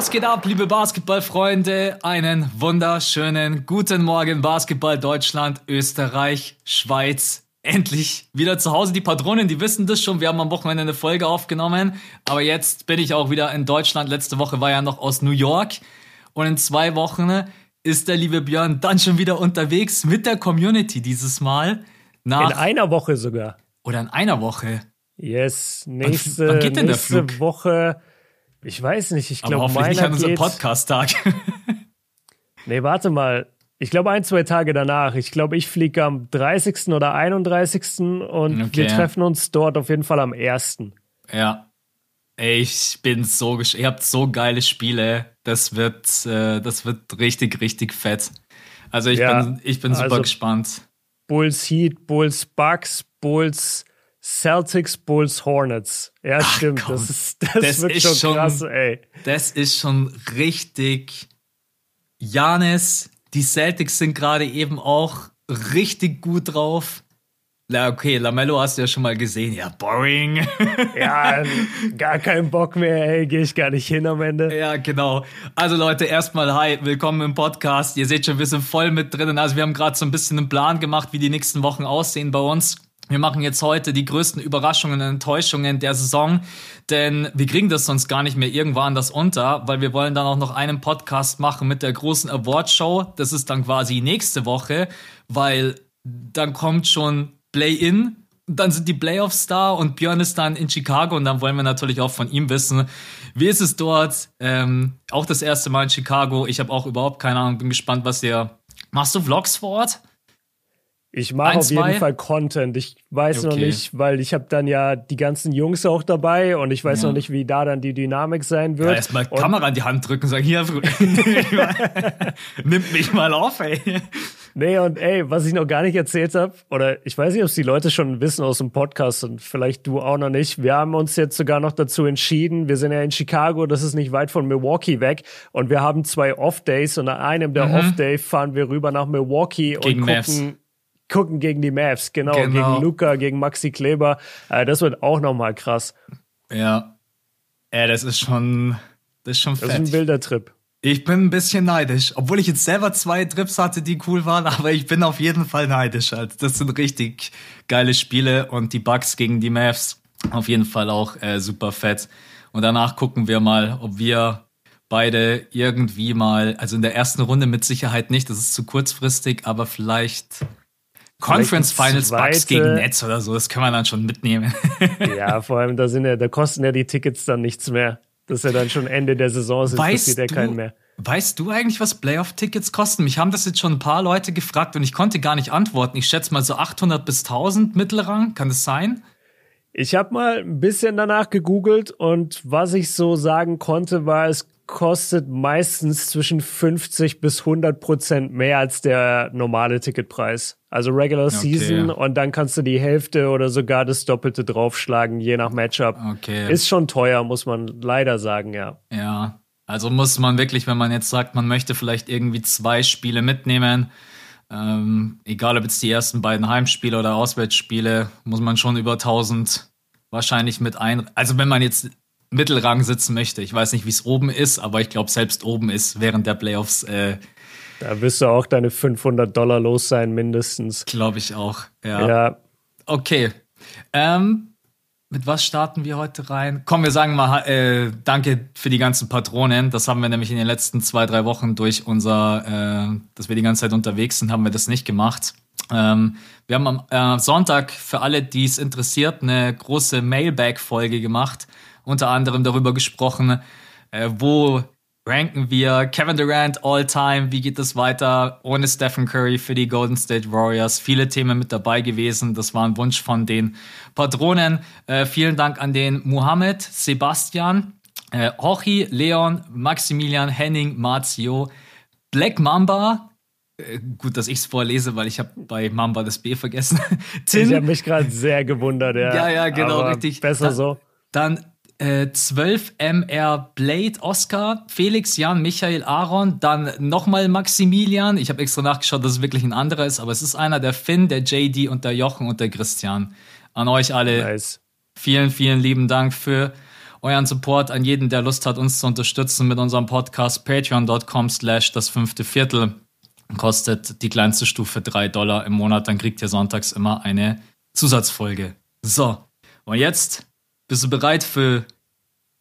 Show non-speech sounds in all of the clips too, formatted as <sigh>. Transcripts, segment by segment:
Was geht ab, liebe Basketballfreunde? Einen wunderschönen guten Morgen, Basketball Deutschland, Österreich, Schweiz. Endlich wieder zu Hause. Die Patronen, die wissen das schon. Wir haben am Wochenende eine Folge aufgenommen. Aber jetzt bin ich auch wieder in Deutschland. Letzte Woche war ja noch aus New York. Und in zwei Wochen ist der liebe Björn dann schon wieder unterwegs mit der Community dieses Mal. Nach in einer Woche sogar. Oder in einer Woche. Yes, nächste, wann, wann geht denn nächste? Woche ich weiß nicht, ich glaube, meiner nicht an unserem Podcast-Tag. <laughs> nee, warte mal. Ich glaube, ein, zwei Tage danach. Ich glaube, ich fliege am 30. oder 31. und okay. wir treffen uns dort auf jeden Fall am 1. Ja. Ey, ich bin so gesch Ihr habt so geile Spiele. Das wird, äh, das wird richtig, richtig fett. Also ich ja, bin, ich bin super also gespannt. Bulls Heat, Bulls Bucks, Bulls Celtics, Bulls, Hornets. Ja, Ach, stimmt. Komm, das ist, <laughs> das, das wird ist schon, schon krass, ey. Das ist schon richtig. Janis, die Celtics sind gerade eben auch richtig gut drauf. Na, okay, Lamello hast du ja schon mal gesehen. Ja, boring. <laughs> Ja, gar keinen Bock mehr, ey, gehe ich gar nicht hin am Ende. Ja, genau. Also Leute, erstmal hi, willkommen im Podcast. Ihr seht schon, wir sind voll mit drinnen. Also wir haben gerade so ein bisschen einen Plan gemacht, wie die nächsten Wochen aussehen bei uns. Wir machen jetzt heute die größten Überraschungen und Enttäuschungen der Saison, denn wir kriegen das sonst gar nicht mehr irgendwann das unter, weil wir wollen dann auch noch einen Podcast machen mit der großen Awardshow. Das ist dann quasi nächste Woche, weil dann kommt schon Play-In, dann sind die Playoffs da und Björn ist dann in Chicago und dann wollen wir natürlich auch von ihm wissen, wie ist es dort? Ähm, auch das erste Mal in Chicago. Ich habe auch überhaupt keine Ahnung, bin gespannt, was ihr. Machst du Vlogs vor Ort? Ich mache auf jeden Fall Content. Ich weiß okay. noch nicht, weil ich habe dann ja die ganzen Jungs auch dabei und ich weiß ja. noch nicht, wie da dann die Dynamik sein wird. Ja, erstmal Kamera in die Hand drücken und sagen, hier, <laughs> nimmt mich mal auf, ey. Nee, und ey, was ich noch gar nicht erzählt habe, oder ich weiß nicht, ob es die Leute schon wissen aus dem Podcast und vielleicht du auch noch nicht. Wir haben uns jetzt sogar noch dazu entschieden, wir sind ja in Chicago, das ist nicht weit von Milwaukee weg und wir haben zwei Off-Days und an einem der mhm. Off-Day fahren wir rüber nach Milwaukee Gegen und gucken, Mavs gucken gegen die Mavs, genau, genau. gegen Luca, gegen Maxi Kleber. Äh, das wird auch nochmal krass. Ja. Ja, das ist schon, das ist schon fett. Das ist ein wilder Trip. Ich bin ein bisschen neidisch, obwohl ich jetzt selber zwei Trips hatte, die cool waren, <laughs> aber ich bin auf jeden Fall neidisch. Also das sind richtig geile Spiele und die Bucks gegen die Mavs auf jeden Fall auch äh, super fett. Und danach gucken wir mal, ob wir beide irgendwie mal, also in der ersten Runde mit Sicherheit nicht, das ist zu kurzfristig, aber vielleicht Conference Finals Bucks gegen Nets oder so, das kann man dann schon mitnehmen. <laughs> ja, vor allem, da sind ja, da kosten ja die Tickets dann nichts mehr. Das ist ja dann schon Ende der Saison, das interessiert ja keinen mehr. Weißt du eigentlich, was Playoff-Tickets kosten? Mich haben das jetzt schon ein paar Leute gefragt und ich konnte gar nicht antworten. Ich schätze mal so 800 bis 1000 Mittelrang. Kann das sein? Ich habe mal ein bisschen danach gegoogelt und was ich so sagen konnte, war, es kostet meistens zwischen 50 bis 100 Prozent mehr als der normale Ticketpreis. Also Regular okay. Season und dann kannst du die Hälfte oder sogar das Doppelte draufschlagen, je nach Matchup. Okay. Ist schon teuer, muss man leider sagen, ja. Ja, also muss man wirklich, wenn man jetzt sagt, man möchte vielleicht irgendwie zwei Spiele mitnehmen, ähm, egal ob jetzt die ersten beiden Heimspiele oder Auswärtsspiele, muss man schon über 1000 wahrscheinlich mit ein. Also wenn man jetzt Mittelrang sitzen möchte. Ich weiß nicht, wie es oben ist, aber ich glaube, selbst oben ist während der Playoffs. Äh, da wirst du auch deine 500 Dollar los sein, mindestens. Glaube ich auch, ja. ja. Okay. Ähm, mit was starten wir heute rein? Komm, wir sagen mal äh, Danke für die ganzen Patronen. Das haben wir nämlich in den letzten zwei, drei Wochen durch unser, äh, dass wir die ganze Zeit unterwegs sind, haben wir das nicht gemacht. Ähm, wir haben am äh, Sonntag für alle, die es interessiert, eine große Mailbag-Folge gemacht unter anderem darüber gesprochen, äh, wo ranken wir Kevin Durant all-time, wie geht es weiter ohne Stephen Curry für die Golden State Warriors. Viele Themen mit dabei gewesen, das war ein Wunsch von den Patronen. Äh, vielen Dank an den Mohammed, Sebastian, äh, Hochi, Leon, Maximilian, Henning, Marzio, Black Mamba, äh, gut, dass ich es vorlese, weil ich habe bei Mamba das B vergessen. <laughs> Tin, ich habe mich gerade sehr gewundert, ja. Ja, ja, genau, richtig. Besser dann, so. Dann äh, 12 MR Blade Oscar, Felix, Jan, Michael, Aaron, dann nochmal Maximilian. Ich habe extra nachgeschaut, dass es wirklich ein anderer ist, aber es ist einer, der Finn, der JD und der Jochen und der Christian. An euch alle. Nice. Vielen, vielen lieben Dank für euren Support an jeden, der Lust hat, uns zu unterstützen mit unserem Podcast patreon.com slash das fünfte Viertel. Kostet die kleinste Stufe drei Dollar im Monat, dann kriegt ihr sonntags immer eine Zusatzfolge. So, und jetzt bist du bereit für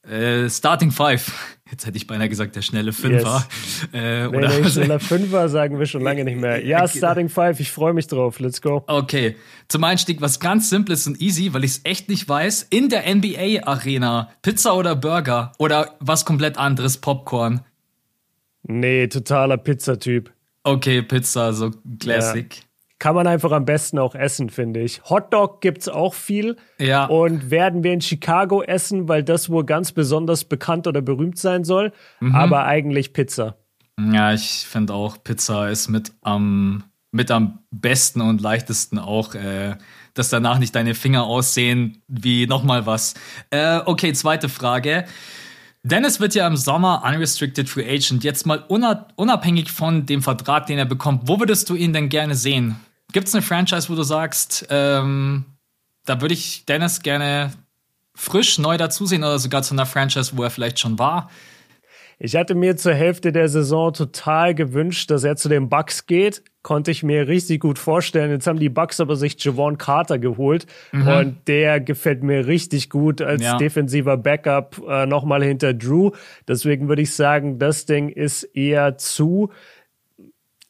äh, Starting Five. <laughs> Jetzt hätte ich beinahe gesagt, der schnelle Fünfer. Yes. <laughs> Äh, nee, oder nee, schneller Fünfer sagen wir schon lange nicht mehr. Ja, Starting Five, ich freue mich drauf. Let's go. Okay. Zum Einstieg was ganz Simples und easy, weil ich es echt nicht weiß. In der NBA-Arena, Pizza oder Burger oder was komplett anderes, Popcorn? Nee, totaler Pizzatyp. Okay, Pizza, so Classic. Ja kann man einfach am besten auch essen, finde ich. Hotdog gibt's auch viel. Ja. Und werden wir in Chicago essen, weil das wohl ganz besonders bekannt oder berühmt sein soll. Mhm. Aber eigentlich Pizza. Ja, ich finde auch, Pizza ist mit am, mit am besten und leichtesten auch, äh, dass danach nicht deine Finger aussehen wie nochmal was. Äh, okay, zweite Frage. Dennis wird ja im Sommer Unrestricted Free Agent. Jetzt mal unabhängig von dem Vertrag, den er bekommt, wo würdest du ihn denn gerne sehen? Gibt es eine Franchise, wo du sagst, ähm, da würde ich Dennis gerne frisch neu dazusehen oder sogar zu einer Franchise, wo er vielleicht schon war? Ich hatte mir zur Hälfte der Saison total gewünscht, dass er zu den Bucks geht. Konnte ich mir richtig gut vorstellen. Jetzt haben die Bucks aber sich Javon Carter geholt mhm. und der gefällt mir richtig gut als ja. defensiver Backup äh, nochmal hinter Drew. Deswegen würde ich sagen, das Ding ist eher zu.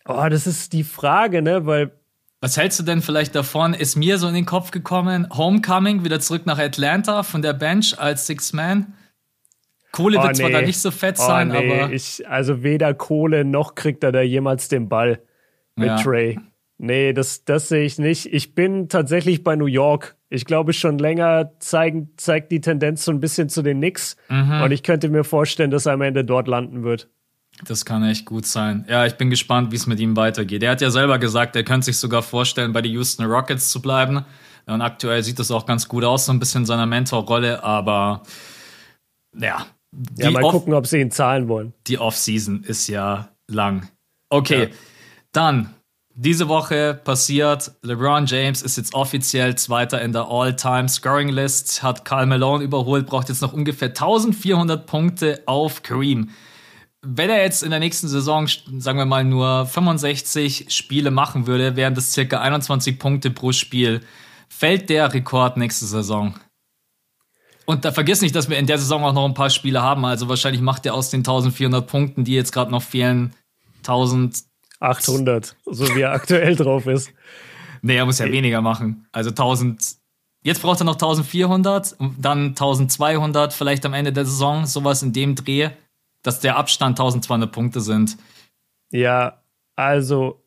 Oh, das ist die Frage, ne? Weil was hältst du denn vielleicht davon? Ist mir so in den Kopf gekommen, Homecoming, wieder zurück nach Atlanta von der Bench als Six Man? Kohle oh, wird nee. zwar da nicht so fett oh, sein, nee. aber. Ich, also weder Kohle noch kriegt er da jemals den Ball mit ja. Trey. Nee, das, das sehe ich nicht. Ich bin tatsächlich bei New York. Ich glaube, schon länger zeigen, zeigt die Tendenz so ein bisschen zu den Knicks. Mhm. Und ich könnte mir vorstellen, dass er am Ende dort landen wird. Das kann echt gut sein. Ja, ich bin gespannt, wie es mit ihm weitergeht. Er hat ja selber gesagt, er könnte sich sogar vorstellen, bei den Houston Rockets zu bleiben. Und aktuell sieht das auch ganz gut aus, so ein bisschen in seiner Mentorrolle, aber ja. Ja, mal gucken, ob sie ihn zahlen wollen. Die Offseason ist ja lang. Okay, ja. dann diese Woche passiert, LeBron James ist jetzt offiziell Zweiter in der All-Time-Scoring-List, hat Karl Malone überholt, braucht jetzt noch ungefähr 1400 Punkte auf Kareem wenn er jetzt in der nächsten Saison, sagen wir mal, nur 65 Spiele machen würde, wären das circa 21 Punkte pro Spiel. Fällt der Rekord nächste Saison? Und da vergiss nicht, dass wir in der Saison auch noch ein paar Spiele haben. Also wahrscheinlich macht er aus den 1400 Punkten, die jetzt gerade noch fehlen, 1800, so wie er aktuell drauf ist. Nee, er muss ja weniger machen. Also 1000. Jetzt braucht er noch 1400, dann 1200 vielleicht am Ende der Saison, sowas in dem Dreh dass der Abstand 1200 Punkte sind. Ja, also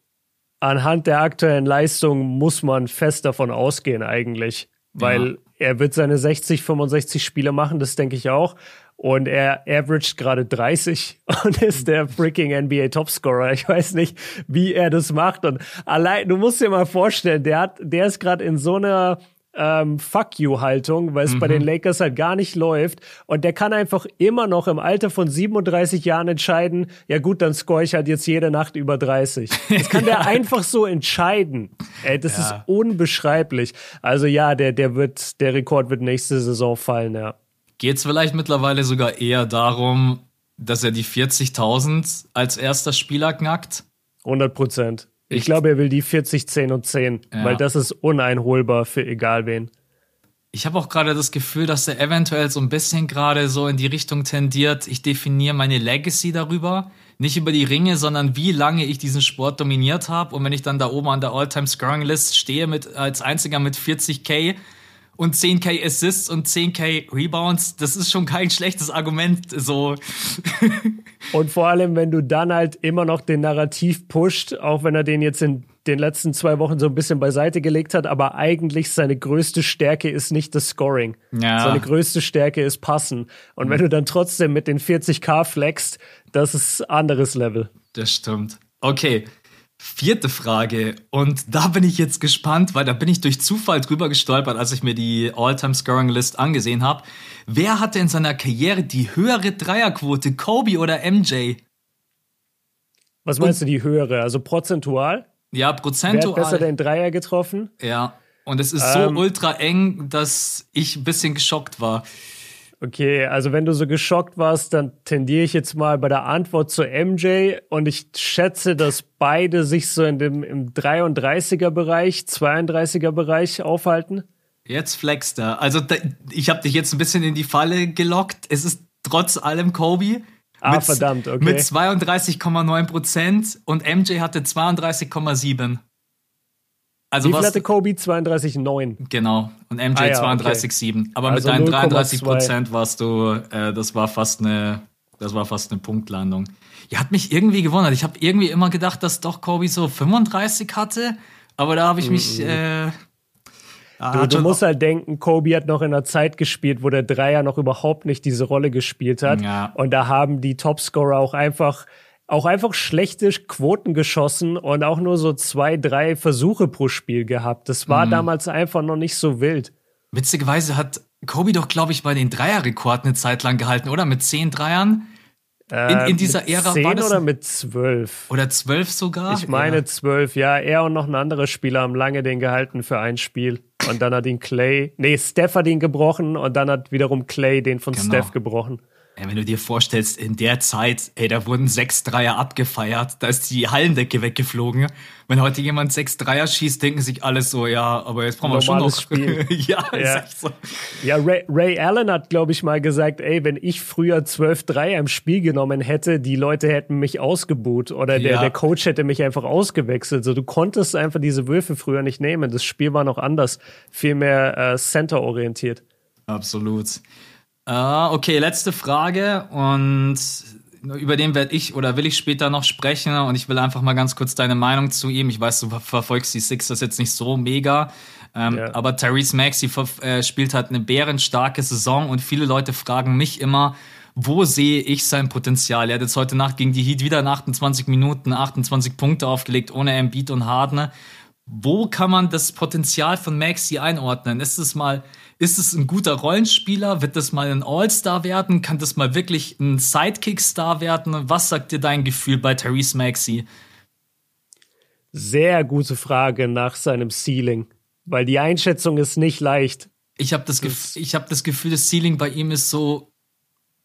anhand der aktuellen Leistung muss man fest davon ausgehen eigentlich, weil ja. er wird seine 60, 65 Spiele machen, das denke ich auch. Und er averaged gerade 30 <laughs> und ist der freaking NBA Topscorer. Ich weiß nicht, wie er das macht. Und allein, du musst dir mal vorstellen, der hat, der ist gerade in so einer ähm, Fuck you-Haltung, weil es mhm. bei den Lakers halt gar nicht läuft. Und der kann einfach immer noch im Alter von 37 Jahren entscheiden, ja gut, dann score ich halt jetzt jede Nacht über 30. Das kann <laughs> der einfach so entscheiden. Ey, das ja. ist unbeschreiblich. Also ja, der, der wird, der Rekord wird nächste Saison fallen, ja. Geht es vielleicht mittlerweile sogar eher darum, dass er die 40.000 als erster Spieler knackt? 100 Prozent. Ich glaube, er will die 40, 10 und 10, ja. weil das ist uneinholbar für egal wen. Ich habe auch gerade das Gefühl, dass er eventuell so ein bisschen gerade so in die Richtung tendiert, ich definiere meine Legacy darüber. Nicht über die Ringe, sondern wie lange ich diesen Sport dominiert habe. Und wenn ich dann da oben an der All-Time-Scoring-List stehe mit, als einziger mit 40k, und 10k Assists und 10k Rebounds, das ist schon kein schlechtes Argument. So. <laughs> und vor allem, wenn du dann halt immer noch den Narrativ pusht, auch wenn er den jetzt in den letzten zwei Wochen so ein bisschen beiseite gelegt hat, aber eigentlich seine größte Stärke ist nicht das Scoring. Ja. Seine größte Stärke ist Passen. Und wenn du dann trotzdem mit den 40k flexst, das ist anderes Level. Das stimmt. Okay, Vierte Frage. Und da bin ich jetzt gespannt, weil da bin ich durch Zufall drüber gestolpert, als ich mir die All-Time-Scoring-List angesehen habe. Wer hatte in seiner Karriere die höhere Dreierquote, Kobe oder MJ? Was meinst Und, du, die höhere? Also prozentual? Ja, prozentual. Wer hat besser den Dreier getroffen? Ja. Und es ist ähm, so ultra eng, dass ich ein bisschen geschockt war. Okay, also wenn du so geschockt warst, dann tendiere ich jetzt mal bei der Antwort zu MJ und ich schätze, dass beide sich so in dem im 33er Bereich, 32er Bereich aufhalten. Jetzt flext er. Also da, ich habe dich jetzt ein bisschen in die Falle gelockt. Es ist trotz allem Kobe. Ah, mit, verdammt, okay. Mit 32,9 Prozent und MJ hatte 32,7. Also Wie viel hatte Kobe? 32,9. Genau. Und MJ ah, ja, 32,7. Okay. Aber also mit deinen 33 Prozent warst du, äh, das war fast eine, das war fast eine Punktlandung. Ja, hat mich irgendwie gewundert. Ich habe irgendwie immer gedacht, dass doch Kobe so 35 hatte. Aber da habe ich mich, mm. äh, Du, du musst halt denken, Kobe hat noch in einer Zeit gespielt, wo der Dreier noch überhaupt nicht diese Rolle gespielt hat. Ja. Und da haben die Topscorer auch einfach auch einfach schlechte Quoten geschossen und auch nur so zwei, drei Versuche pro Spiel gehabt. Das war mhm. damals einfach noch nicht so wild. Witzigerweise hat Kobe doch, glaube ich, bei den Dreierrekord eine Zeit lang gehalten, oder? Mit zehn Dreiern? In, in äh, dieser Ära zehn war das oder mit zwölf? Oder zwölf sogar? Ich meine zwölf, ja. Er und noch ein anderer Spieler haben lange den gehalten für ein Spiel. Und dann hat ihn Clay, nee, Steph hat ihn gebrochen und dann hat wiederum Clay den von genau. Steph gebrochen. Ja, wenn du dir vorstellst, in der Zeit, ey, da wurden sechs Dreier abgefeiert, da ist die Hallendecke weggeflogen. Wenn heute jemand sechs Dreier schießt, denken sich alle so, ja, aber jetzt brauchen wir schon noch. Spiel. <laughs> ja, ja. So. ja Ray, Ray Allen hat, glaube ich, mal gesagt, ey, wenn ich früher zwölf Dreier im Spiel genommen hätte, die Leute hätten mich ausgebuht oder der, ja. der Coach hätte mich einfach ausgewechselt. So, du konntest einfach diese Würfe früher nicht nehmen. Das Spiel war noch anders, viel mehr äh, Center-orientiert. Absolut. Uh, okay, letzte Frage und über den werde ich oder will ich später noch sprechen und ich will einfach mal ganz kurz deine Meinung zu ihm. Ich weiß, du verfolgst die Sixers jetzt nicht so mega, ähm, ja. aber Therese Maxey äh, spielt halt eine bärenstarke Saison und viele Leute fragen mich immer, wo sehe ich sein Potenzial? Er hat jetzt heute Nacht gegen die Heat wieder in 28 Minuten 28 Punkte aufgelegt, ohne Embiid und Harden. Wo kann man das Potenzial von Maxi einordnen? Ist es mal ist es ein guter Rollenspieler? Wird das mal ein All-Star werden? Kann das mal wirklich ein Sidekick-Star werden? Was sagt dir dein Gefühl bei Therese Maxey? Sehr gute Frage nach seinem Ceiling, weil die Einschätzung ist nicht leicht. Ich habe das, das, ich hab das Gefühl, das Ceiling bei ihm ist so,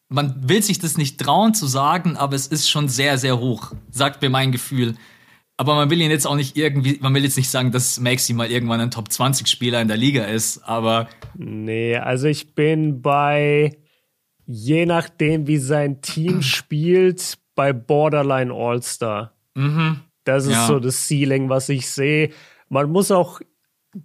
man will sich das nicht trauen zu sagen, aber es ist schon sehr, sehr hoch, sagt mir mein Gefühl. Aber man will ihn jetzt auch nicht irgendwie, man will jetzt nicht sagen, dass Maxi mal irgendwann ein Top 20 Spieler in der Liga ist, aber. Nee, also ich bin bei, je nachdem, wie sein Team <clears throat> spielt, bei Borderline All-Star. Mhm. Das ist ja. so das Ceiling, was ich sehe. Man muss auch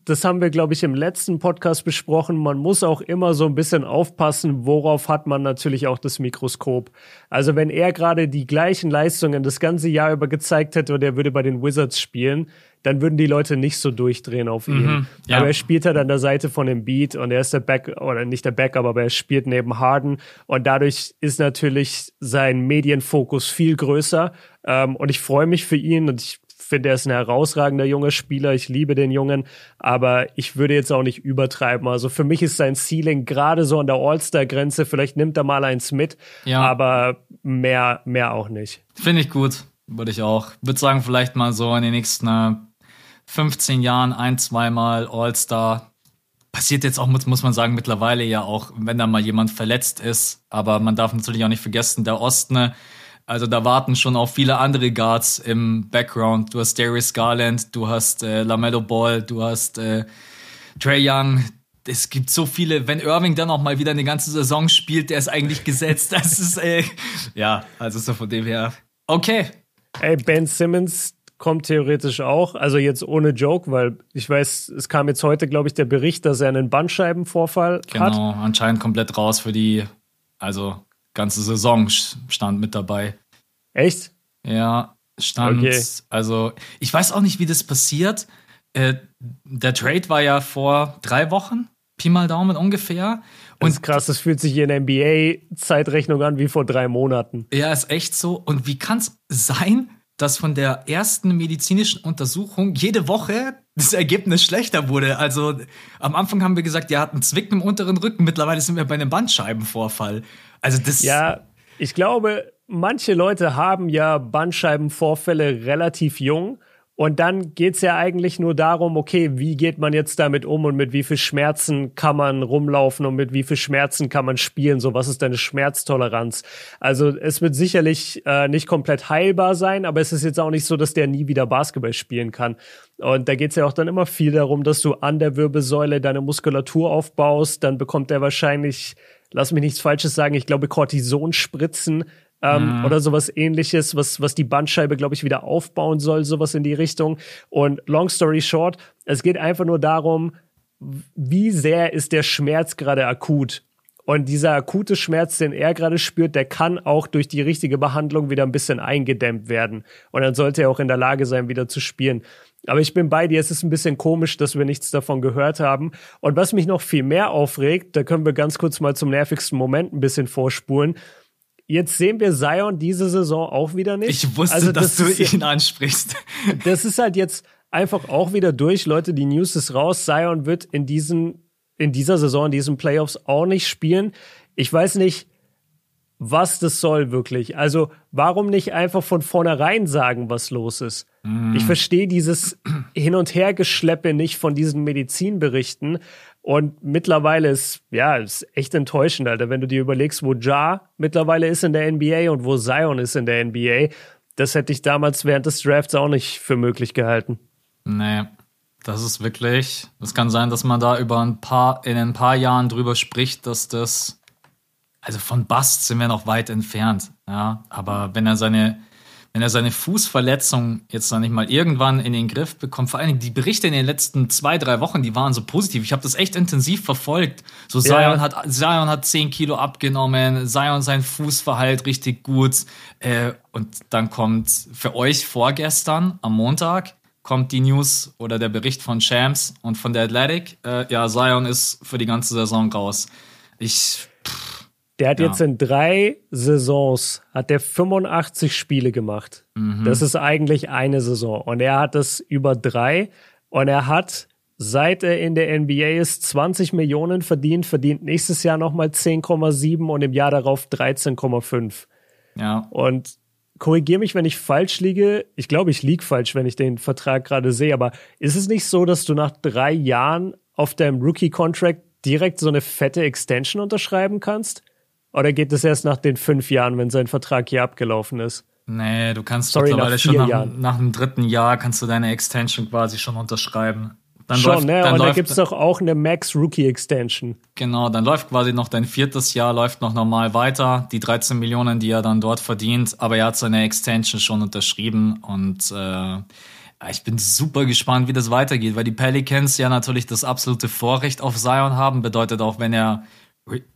das haben wir, glaube ich, im letzten Podcast besprochen. Man muss auch immer so ein bisschen aufpassen, worauf hat man natürlich auch das Mikroskop. Also wenn er gerade die gleichen Leistungen das ganze Jahr über gezeigt hätte und er würde bei den Wizards spielen, dann würden die Leute nicht so durchdrehen auf ihn. Mhm, ja. Aber er spielt halt an der Seite von dem Beat und er ist der Back, oder nicht der Backup, aber er spielt neben Harden und dadurch ist natürlich sein Medienfokus viel größer. Ähm, und ich freue mich für ihn und ich finde, er ist ein herausragender junger Spieler. Ich liebe den Jungen, aber ich würde jetzt auch nicht übertreiben. Also für mich ist sein Ceiling gerade so an der All-Star-Grenze. Vielleicht nimmt er mal eins mit, ja. aber mehr, mehr auch nicht. Finde ich gut. Würde ich auch. Würde sagen, vielleicht mal so in den nächsten 15 äh, Jahren ein, zweimal All-Star. Passiert jetzt auch, muss man sagen, mittlerweile ja auch, wenn da mal jemand verletzt ist. Aber man darf natürlich auch nicht vergessen, der Osten also da warten schon auch viele andere Guards im Background. Du hast Darius Garland, du hast äh, Lamello Ball, du hast äh, Trey Young. Es gibt so viele. Wenn Irving dann auch mal wieder eine ganze Saison spielt, der ist eigentlich gesetzt. <laughs> Das ist äh, ja, also so von dem her. Okay. Ey, Ben Simmons kommt theoretisch auch, also jetzt ohne Joke, weil ich weiß, es kam jetzt heute, glaube ich, der Bericht, dass er einen Bandscheibenvorfall genau, hat. Genau, anscheinend komplett raus für die, also ganze Saison stand mit dabei. Echt? Ja, stand. Okay. Also, ich weiß auch nicht, wie das passiert. Äh, der Trade war ja vor drei Wochen, Pi mal Daumen ungefähr. Und das ist krass, das fühlt sich in der NBA-Zeitrechnung an wie vor drei Monaten. Ja, ist echt so. Und wie kann es sein, dass von der ersten medizinischen Untersuchung jede Woche das Ergebnis schlechter wurde. Also am Anfang haben wir gesagt, er hat einen Zwicken im unteren Rücken. Mittlerweile sind wir bei einem Bandscheibenvorfall. Also das. Ja, ich glaube, manche Leute haben ja Bandscheibenvorfälle relativ jung Und dann geht's ja eigentlich nur darum, okay, wie geht man jetzt damit um und mit wie viel Schmerzen kann man rumlaufen und mit wie viel Schmerzen kann man spielen? So, was ist deine Schmerztoleranz? Also es wird sicherlich äh, nicht komplett heilbar sein, aber es ist jetzt auch nicht so, dass der nie wieder Basketball spielen kann. Und da geht's ja auch dann immer viel darum, dass du an der Wirbelsäule deine Muskulatur aufbaust. Dann bekommt er wahrscheinlich, lass mich nichts Falsches sagen, ich glaube Cortisonspritzen, ähm, mhm. oder sowas ähnliches, was, was die Bandscheibe, glaube ich, wieder aufbauen soll, sowas in die Richtung. Und long story short, es geht einfach nur darum, wie sehr ist der Schmerz gerade akut? Und dieser akute Schmerz, den er gerade spürt, der kann auch durch die richtige Behandlung wieder ein bisschen eingedämmt werden. Und dann sollte er auch in der Lage sein, wieder zu spielen. Aber ich bin bei dir, es ist ein bisschen komisch, dass wir nichts davon gehört haben. Und was mich noch viel mehr aufregt, da können wir ganz kurz mal zum nervigsten Moment ein bisschen vorspulen. Jetzt sehen wir Zion diese Saison auch wieder nicht. Ich wusste, also, das dass du ihn ansprichst. <laughs> Das ist halt jetzt einfach auch wieder durch. Leute, die News ist raus. Zion wird in diesen, in dieser Saison, in diesen Playoffs auch nicht spielen. Ich weiß nicht, was das soll wirklich. Also, warum nicht einfach von vornherein sagen, was los ist? Mm. Ich verstehe dieses Hin- und Hergeschleppe nicht von diesen Medizinberichten. Und mittlerweile ist, ja, ist echt enttäuschend, Alter, wenn du dir überlegst, wo Ja mittlerweile ist in der NBA und wo Zion ist in der NBA. Das hätte ich damals während des Drafts auch nicht für möglich gehalten. Nee, das ist wirklich, es kann sein, dass man da über ein paar, in ein paar Jahren drüber spricht, dass das, also von Bast sind wir noch weit entfernt, ja, aber wenn er seine, wenn er seine Fußverletzung jetzt noch nicht mal irgendwann in den Griff bekommt, vor allen Dingen die Berichte in den letzten zwei, drei Wochen, die waren so positiv. Ich habe das echt intensiv verfolgt. So Zion ja. hat Zion hat zehn Kilo abgenommen, Zion sein Fuß verheilt richtig gut. Äh, und dann kommt für euch vorgestern am Montag kommt die News oder der Bericht von Shams und von der Athletic. Äh, ja, Zion ist für die ganze Saison raus. Ich der hat ja. jetzt in drei Saisons hat der 85 Spiele gemacht. Mhm. Das ist eigentlich eine Saison. Und er hat das über drei. Und er hat, seit er in der NBA ist, 20 Millionen verdient, verdient nächstes Jahr nochmal 10,7 und im Jahr darauf 13,5. Ja. Und korrigiere mich, wenn ich falsch liege. Ich glaube, ich liege falsch, wenn ich den Vertrag gerade sehe. Aber ist es nicht so, dass du nach drei Jahren auf deinem Rookie-Contract direkt so eine fette Extension unterschreiben kannst? Oder geht es erst nach den fünf Jahren, wenn sein Vertrag hier abgelaufen ist? Nee, du kannst Sorry, mittlerweile schon nach, nach, dem dritten Jahr kannst du deine Extension quasi schon unterschreiben. Dann schon, läuft, ne? Dann Und da gibt es doch auch eine Max Rookie Extension. Genau, dann läuft quasi noch dein viertes Jahr, läuft noch normal weiter. Die 13 Millionen, die er dann dort verdient. Aber er hat seine Extension schon unterschrieben und äh, ich bin super gespannt, wie das weitergeht, weil die Pelicans ja natürlich das absolute Vorrecht auf Zion haben. Bedeutet auch, wenn er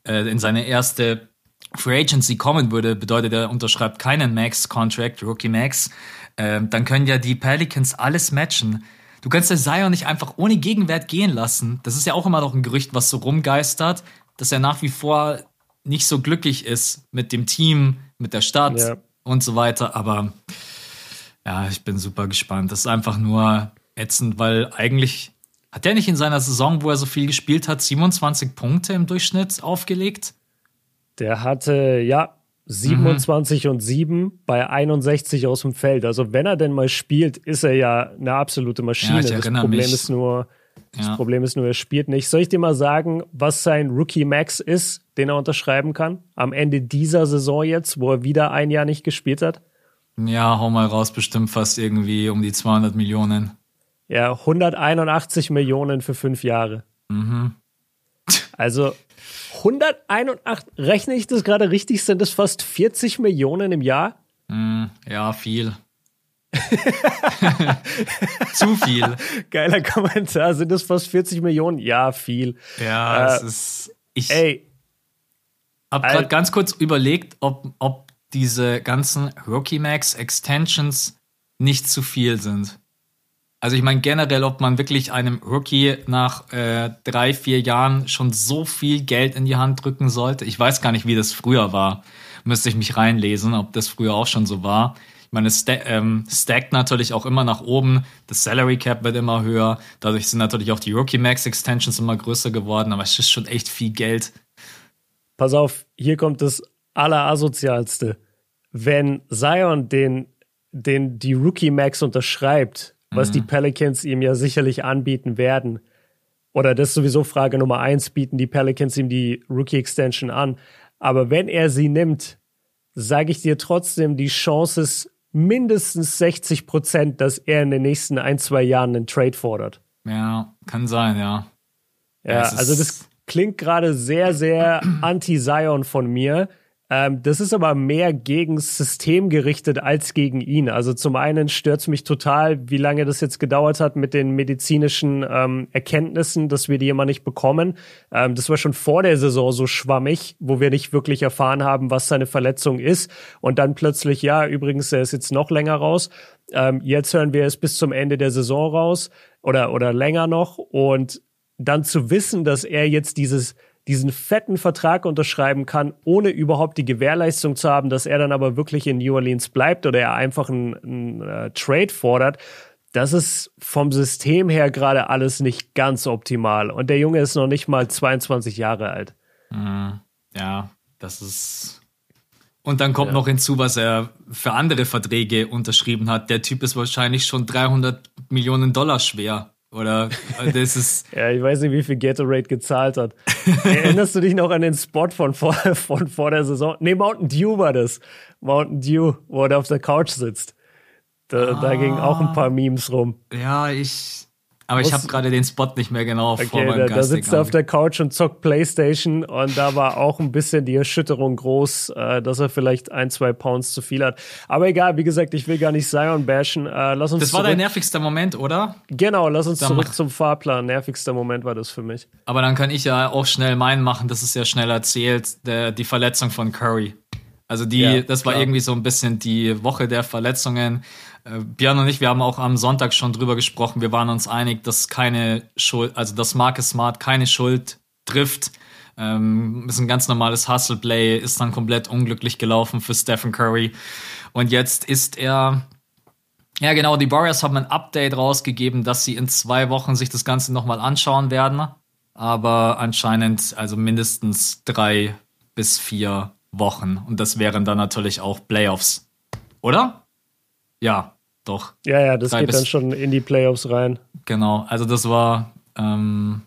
in seine erste Free Agency kommen würde, bedeutet er unterschreibt keinen Max-Contract, Rookie Max, äh, dann können ja die Pelicans alles matchen. Du kannst der Zion nicht einfach ohne Gegenwert gehen lassen. Das ist ja auch immer noch ein Gerücht, was so rumgeistert, dass er nach wie vor nicht so glücklich ist mit dem Team, mit der Stadt ja. und so weiter. Aber ja, ich bin super gespannt. Das ist einfach nur ätzend, weil eigentlich hat der nicht in seiner Saison, wo er so viel gespielt hat, 27 Punkte im Durchschnitt aufgelegt? Der hatte, ja, 27 mhm. und 7 bei 61 aus dem Feld. Also wenn er denn mal spielt, ist er ja eine absolute Maschine. Ja, das Problem mich. ist nur, das ja. Problem ist nur, er spielt nicht. Soll ich dir mal sagen, was sein Rookie Max ist, den er unterschreiben kann? Am Ende dieser Saison jetzt, wo er wieder ein Jahr nicht gespielt hat? Ja, hau mal raus, bestimmt fast irgendwie um die 200 Millionen. Ja, 181 Millionen für fünf Jahre. Mhm. Also 181, rechne ich das gerade richtig, sind das fast 40 Millionen im Jahr? Mm, ja, viel. <laughs> Zu viel. Geiler Kommentar. Sind das fast 40 Millionen? Ja, viel. Ja, äh, es ist. Ich ey. habe gerade ganz kurz überlegt, ob, ob diese ganzen Rookie Max Extensions nicht zu viel sind. Also ich meine generell, ob man wirklich einem Rookie nach äh, drei, vier Jahren schon so viel Geld in die Hand drücken sollte. Ich weiß gar nicht, wie das früher war. Müsste ich mich reinlesen, ob das früher auch schon so war. Ich meine, es ähm, stackt natürlich auch immer nach oben. Das Salary Cap wird immer höher. Dadurch sind natürlich auch die Rookie Max Extensions immer größer geworden. Aber es ist schon echt viel Geld. Pass auf, hier kommt das Allerasozialste. Wenn Zion den, den die Rookie Max unterschreibt, was mhm. die Pelicans ihm ja sicherlich anbieten werden. Oder das ist sowieso Frage Nummer eins, bieten die Pelicans ihm die Rookie Extension an. Aber wenn er sie nimmt, sage ich dir trotzdem, die Chance ist mindestens 60 Prozent, dass er in den nächsten ein, zwei Jahren einen Trade fordert. Ja, kann sein, ja. Ja, ja also das klingt gerade sehr, sehr <clears throat> anti-Zion von mir. Ähm, das ist aber mehr gegen System gerichtet als gegen ihn. Also zum einen stört es mich total, wie lange das jetzt gedauert hat mit den medizinischen ähm, Erkenntnissen, dass wir die immer nicht bekommen. Ähm, das war schon vor der Saison so schwammig, wo wir nicht wirklich erfahren haben, was seine Verletzung ist. Und dann plötzlich, ja, übrigens, er ist jetzt noch länger raus. Ähm, jetzt hören wir es bis zum Ende der Saison raus oder, oder länger noch. Und dann zu wissen, dass er jetzt dieses diesen fetten Vertrag unterschreiben kann, ohne überhaupt die Gewährleistung zu haben, dass er dann aber wirklich in New Orleans bleibt oder er einfach einen, einen äh, Trade fordert. Das ist vom System her gerade alles nicht ganz optimal. Und der Junge ist noch nicht mal 22 Jahre alt. Mhm. Ja, das ist. Und dann kommt ja. noch hinzu, was er für andere Verträge unterschrieben hat. Der Typ ist wahrscheinlich schon 300 Millionen Dollar schwer. Oder äh, das ist. <laughs> ja, ich weiß nicht, wie viel Gatorade gezahlt hat. Erinnerst du dich noch an den Spot von vor, <laughs> von vor der Saison? Nee, Mountain Dew war das. Mountain Dew, wo er auf der Couch sitzt. Da, ah, da gingen auch ein paar Memes rum. Ja, ich, aber ich habe gerade den Spot nicht mehr genau okay, vor meinem da, da sitzt er auf der Couch und zockt Playstation und da war auch ein bisschen die Erschütterung groß, äh, dass er vielleicht ein, zwei Pounds zu viel hat. Aber egal, wie gesagt, ich will gar nicht Zion bashen. Äh, lass uns das war dein nervigster Moment, oder? Genau, lass uns dann zurück zum Fahrplan. Nervigster Moment war das für mich. Aber dann kann ich ja auch schnell meinen machen, das ist ja schnell erzählt, der, die Verletzung von Curry. Also die, ja, das war klar. irgendwie so ein bisschen die Woche der Verletzungen. Äh, Björn und ich, wir haben auch am Sonntag schon drüber gesprochen. Wir waren uns einig, dass keine Schuld, also dass Marcus Smart keine Schuld trifft. Ähm, ist ein ganz normales Hustle-Play, ist dann komplett unglücklich gelaufen für Stephen Curry. Und jetzt ist er, ja genau, die Warriors haben ein Update rausgegeben, dass sie in zwei Wochen sich das Ganze nochmal anschauen werden. Aber anscheinend also mindestens drei bis vier Wochen. Und das wären dann natürlich auch Playoffs. Oder? Ja, doch. Ja, ja, das geht dann schon in die Playoffs rein. Genau, also das war, ähm,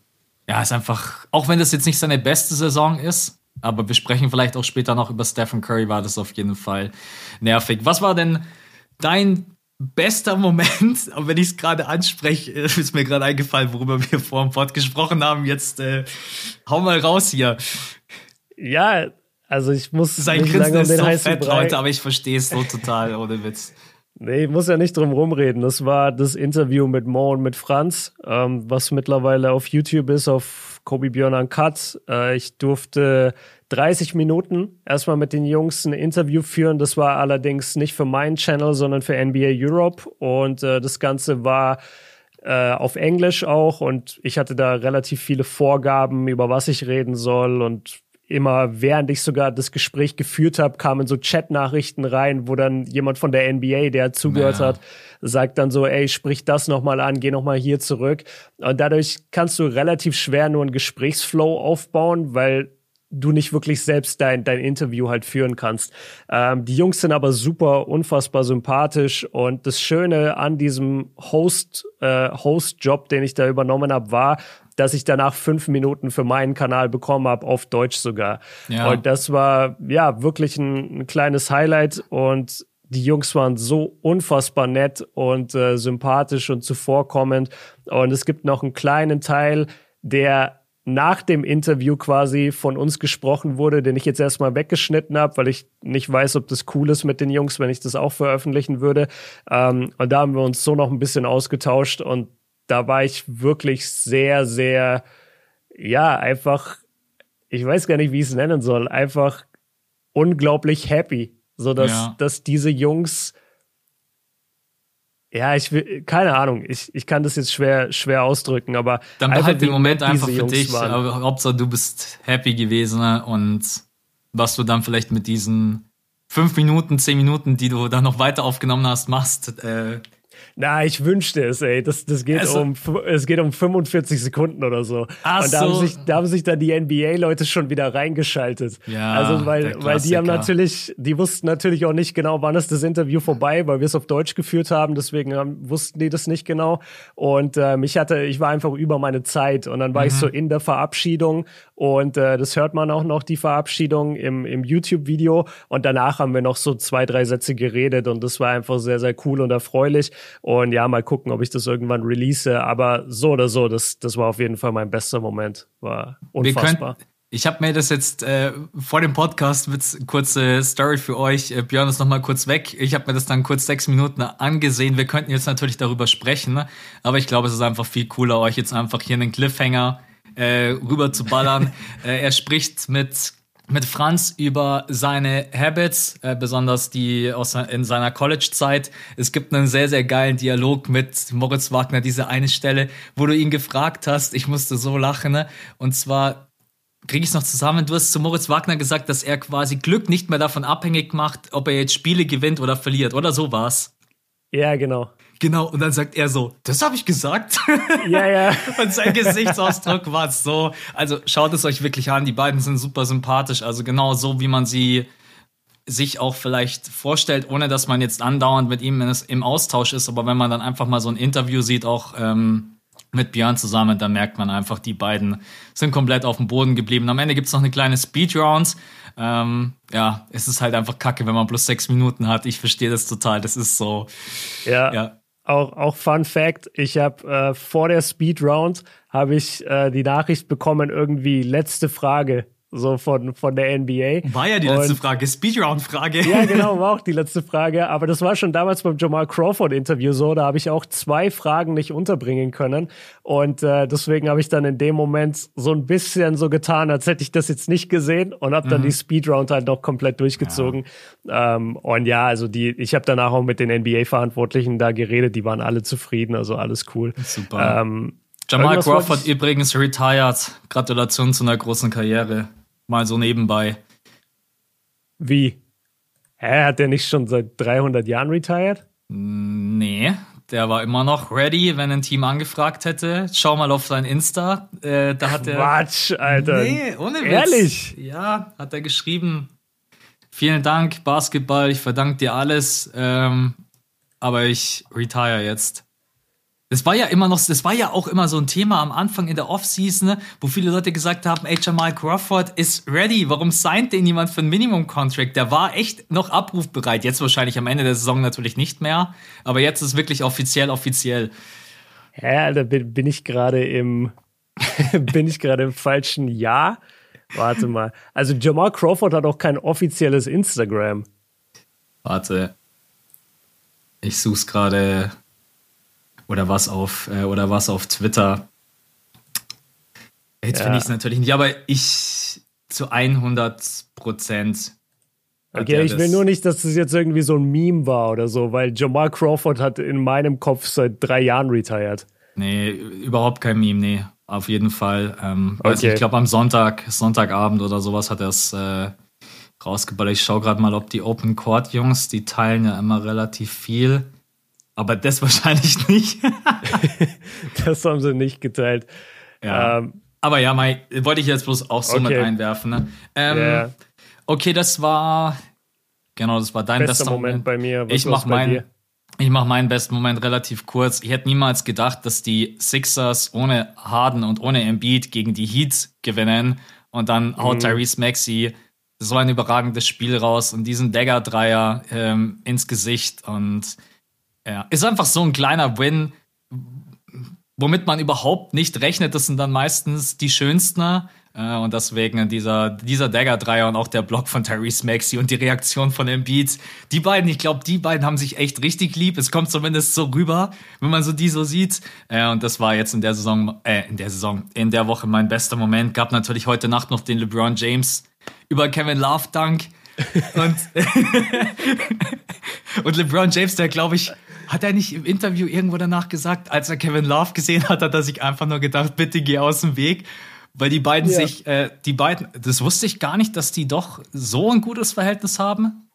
ja, ist einfach, auch wenn das jetzt nicht seine beste Saison ist, aber wir sprechen vielleicht auch später noch über Stephen Curry, war das auf jeden Fall nervig. Was war denn dein bester Moment, <laughs> aber wenn ich es gerade anspreche, <laughs> ist mir gerade eingefallen, worüber wir vor dem Pod gesprochen haben. Jetzt äh, hau mal raus hier. Ja, also ich muss Sein Grinsen ist so fett, Leute, aber ich verstehe es so total, ohne Witz. Nee, ich muss ja nicht drum rumreden. Das war das Interview mit Mo und mit Franz, ähm, was mittlerweile auf YouTube ist, auf Kobe Björn Uncut. Äh, ich durfte 30 Minuten erstmal mit den Jungs ein Interview führen. Das war allerdings nicht für meinen Channel, sondern für NBA Europe. Und äh, das Ganze war äh, auf Englisch auch. Und ich hatte da relativ viele Vorgaben, über was ich reden soll und immer, während ich sogar das Gespräch geführt habe, kamen so Chat-Nachrichten rein, wo dann jemand von der NBA, der zugehört ja. hat, sagt dann so, ey, sprich das nochmal an, geh nochmal hier zurück. Und dadurch kannst du relativ schwer nur einen Gesprächsflow aufbauen, weil du nicht wirklich selbst dein, dein Interview halt führen kannst. Ähm, die Jungs sind aber super, unfassbar sympathisch und das Schöne an diesem Host, äh, Host-Job, den ich da übernommen habe, war, dass ich danach fünf Minuten für meinen Kanal bekommen habe, auf Deutsch sogar. Ja. Und das war ja wirklich ein, ein kleines Highlight und die Jungs waren so unfassbar nett und äh, sympathisch und zuvorkommend. Und es gibt noch einen kleinen Teil, der nach dem Interview quasi von uns gesprochen wurde, den ich jetzt erstmal weggeschnitten habe, weil ich nicht weiß, ob das cool ist mit den Jungs, wenn ich das auch veröffentlichen würde. Ähm, und da haben wir uns so noch ein bisschen ausgetauscht und da war ich wirklich sehr, sehr, ja, einfach, ich weiß gar nicht, wie ich es nennen soll, einfach unglaublich happy, so dass, ja. dass diese Jungs, ja, ich will, keine Ahnung, ich, ich kann das jetzt schwer, schwer ausdrücken, aber. Dann behalt den Moment einfach für Jungs dich. Aber Hauptsache, du bist happy gewesen ne? und was du dann vielleicht mit diesen fünf Minuten, zehn Minuten, die du dann noch weiter aufgenommen hast, machst, äh, Na, ich wünschte es, ey. Das, das geht also, um, es geht um 45 Sekunden oder so. Ach und da, so. haben sich, da haben sich dann die NBA-Leute schon wieder reingeschaltet. Ja, also, weil, weil die haben natürlich, die wussten natürlich auch nicht genau, wann ist das Interview vorbei, weil wir es auf Deutsch geführt haben. Deswegen haben, wussten die das nicht genau. Und ähm, ich hatte, ich war einfach über meine Zeit und dann war mhm. ich so in der Verabschiedung und äh, das hört man auch noch, die Verabschiedung im, im YouTube-Video. Und danach haben wir noch so zwei, drei Sätze geredet und das war einfach sehr, sehr cool und erfreulich. Und ja, mal gucken, ob ich das irgendwann release. Aber so oder so, das, das war auf jeden Fall mein bester Moment. War unfassbar. Ich habe mir das jetzt äh, vor dem Podcast mit kurze Story für euch. Äh, Björn ist noch mal kurz weg. Ich habe mir das dann kurz sechs Minuten angesehen. Wir könnten jetzt natürlich darüber sprechen, ne? aber ich glaube, es ist einfach viel cooler, euch jetzt einfach hier einen Cliffhanger äh, rüber zu ballern. <laughs> äh, er spricht mit mit Franz über seine Habits, äh, besonders die aus in seiner College-Zeit. Es gibt einen sehr, sehr geilen Dialog mit Moritz Wagner, diese eine Stelle, wo du ihn gefragt hast, ich musste so lachen, ne? und zwar kriege ich es noch zusammen, du hast zu Moritz Wagner gesagt, dass er quasi Glück nicht mehr davon abhängig macht, ob er jetzt Spiele gewinnt oder verliert, oder so war's. Ja, genau. Genau, und dann sagt er so, das habe ich gesagt. Ja, ja. <laughs> und sein Gesichtsausdruck war so. Also schaut es euch wirklich an, die beiden sind super sympathisch. Also genau so, wie man sie sich auch vielleicht vorstellt, ohne dass man jetzt andauernd mit ihm im Austausch ist. Aber wenn man dann einfach mal so ein Interview sieht, auch ähm, mit Björn zusammen, dann merkt man einfach, die beiden sind komplett auf dem Boden geblieben. Am Ende gibt's noch eine kleine Speedround. Ähm, ja, es ist halt einfach kacke, wenn man plus sechs Minuten hat. Ich verstehe das total. Das ist so. Ja. ja auch, auch Fun Fact, ich habe äh, vor der Speed Round habe ich äh, die Nachricht bekommen, irgendwie letzte Frage so von, von der NBA. War ja die letzte Frage, Speedround-Frage. Ja, <laughs> genau, war auch die letzte Frage. Aber das war schon damals beim Jamal Crawford-Interview so. Da habe ich auch zwei Fragen nicht unterbringen können. Und äh, deswegen habe ich dann in dem Moment so ein bisschen so getan, als hätte ich das jetzt nicht gesehen und habe dann mhm. die Speedround halt noch komplett durchgezogen. Ja. Ähm, und ja, also die, ich habe danach auch mit den NBA-Verantwortlichen da geredet, die waren alle zufrieden, also alles cool. Super. Ähm, Jamal Crawford übrigens retired. Gratulation zu einer großen Karriere. Mal so nebenbei. Wie? Hä, hat der nicht schon seit 300 Jahren retired? Nee, der war immer noch ready, wenn ein Team angefragt hätte. Schau mal auf sein Insta. Äh, da hat er. Quatsch, Alter. Nee, ohne Witz. Ehrlich? Ja, hat er geschrieben. Vielen Dank, Basketball, ich verdanke dir alles. Ähm, aber ich retire jetzt. Das war ja immer noch, das war ja auch immer so ein Thema am Anfang in der Offseason, ne, wo viele Leute gesagt haben, ey, Jamal Crawford ist ready. Warum signed den jemand für ein Minimum-Contract? Der war echt noch abrufbereit. Jetzt wahrscheinlich am Ende der Saison natürlich nicht mehr. Aber jetzt ist wirklich offiziell, offiziell. Ja, da bin, bin ich gerade im, <laughs> bin ich gerade im falschen Jahr. Warte mal. Also Jamal Crawford hat auch kein offizielles Instagram. Warte. Ich such's gerade oder was auf, äh, oder was auf Twitter. Jetzt ja. finde ich es natürlich nicht, aber ich zu 100 Prozent. Okay, ich will nur nicht, dass das jetzt irgendwie so ein Meme war oder so, weil Jamal Crawford hat in meinem Kopf seit drei Jahren retired. Nee, überhaupt kein Meme, nee. Auf jeden Fall. Ähm, okay. nicht, ich glaube am Sonntag, Sonntagabend oder sowas hat er es äh, rausgeballert. Ich schaue gerade mal, ob die Open Court Jungs, die teilen ja immer relativ viel. Aber das wahrscheinlich <laughs> nicht. <laughs> das haben sie nicht geteilt. Ja. Ähm, aber ja, Mai, wollte ich jetzt bloß auch so okay. mit einwerfen. Ne? Ähm, yeah. Okay, das war genau, das war dein bester, bester Moment, Moment bei mir. Was ich mach meinen, ich mache meinen besten Moment relativ kurz. Ich hätte niemals gedacht, dass die Sixers ohne Harden und ohne Embiid gegen die Heats gewinnen und dann haut mhm. Tyrese Maxey so ein überragendes Spiel raus und diesen Dagger-Dreier ähm, ins Gesicht und ja, ist einfach so ein kleiner Win, womit man überhaupt nicht rechnet. Das sind dann meistens die schönsten. Äh, und deswegen dieser, dieser Dagger-Dreier und auch der Block von Tyrese Maxey und die Reaktion von Embiid. Die beiden, ich glaube, die beiden haben sich echt richtig lieb. Es kommt zumindest so rüber, wenn man so die so sieht. Äh, und das war jetzt in der Saison, äh, in der Saison, in der Woche mein bester Moment. Gab natürlich heute Nacht noch den LeBron James über Kevin Love Dunk. und, <laughs> und LeBron James, der glaube ich hat er nicht im Interview irgendwo danach gesagt, als er Kevin Love gesehen hat, hat er sich einfach nur gedacht, bitte geh aus dem Weg. Weil die beiden ja. sich, äh, die beiden, das wusste ich gar nicht, dass die doch so ein gutes Verhältnis haben.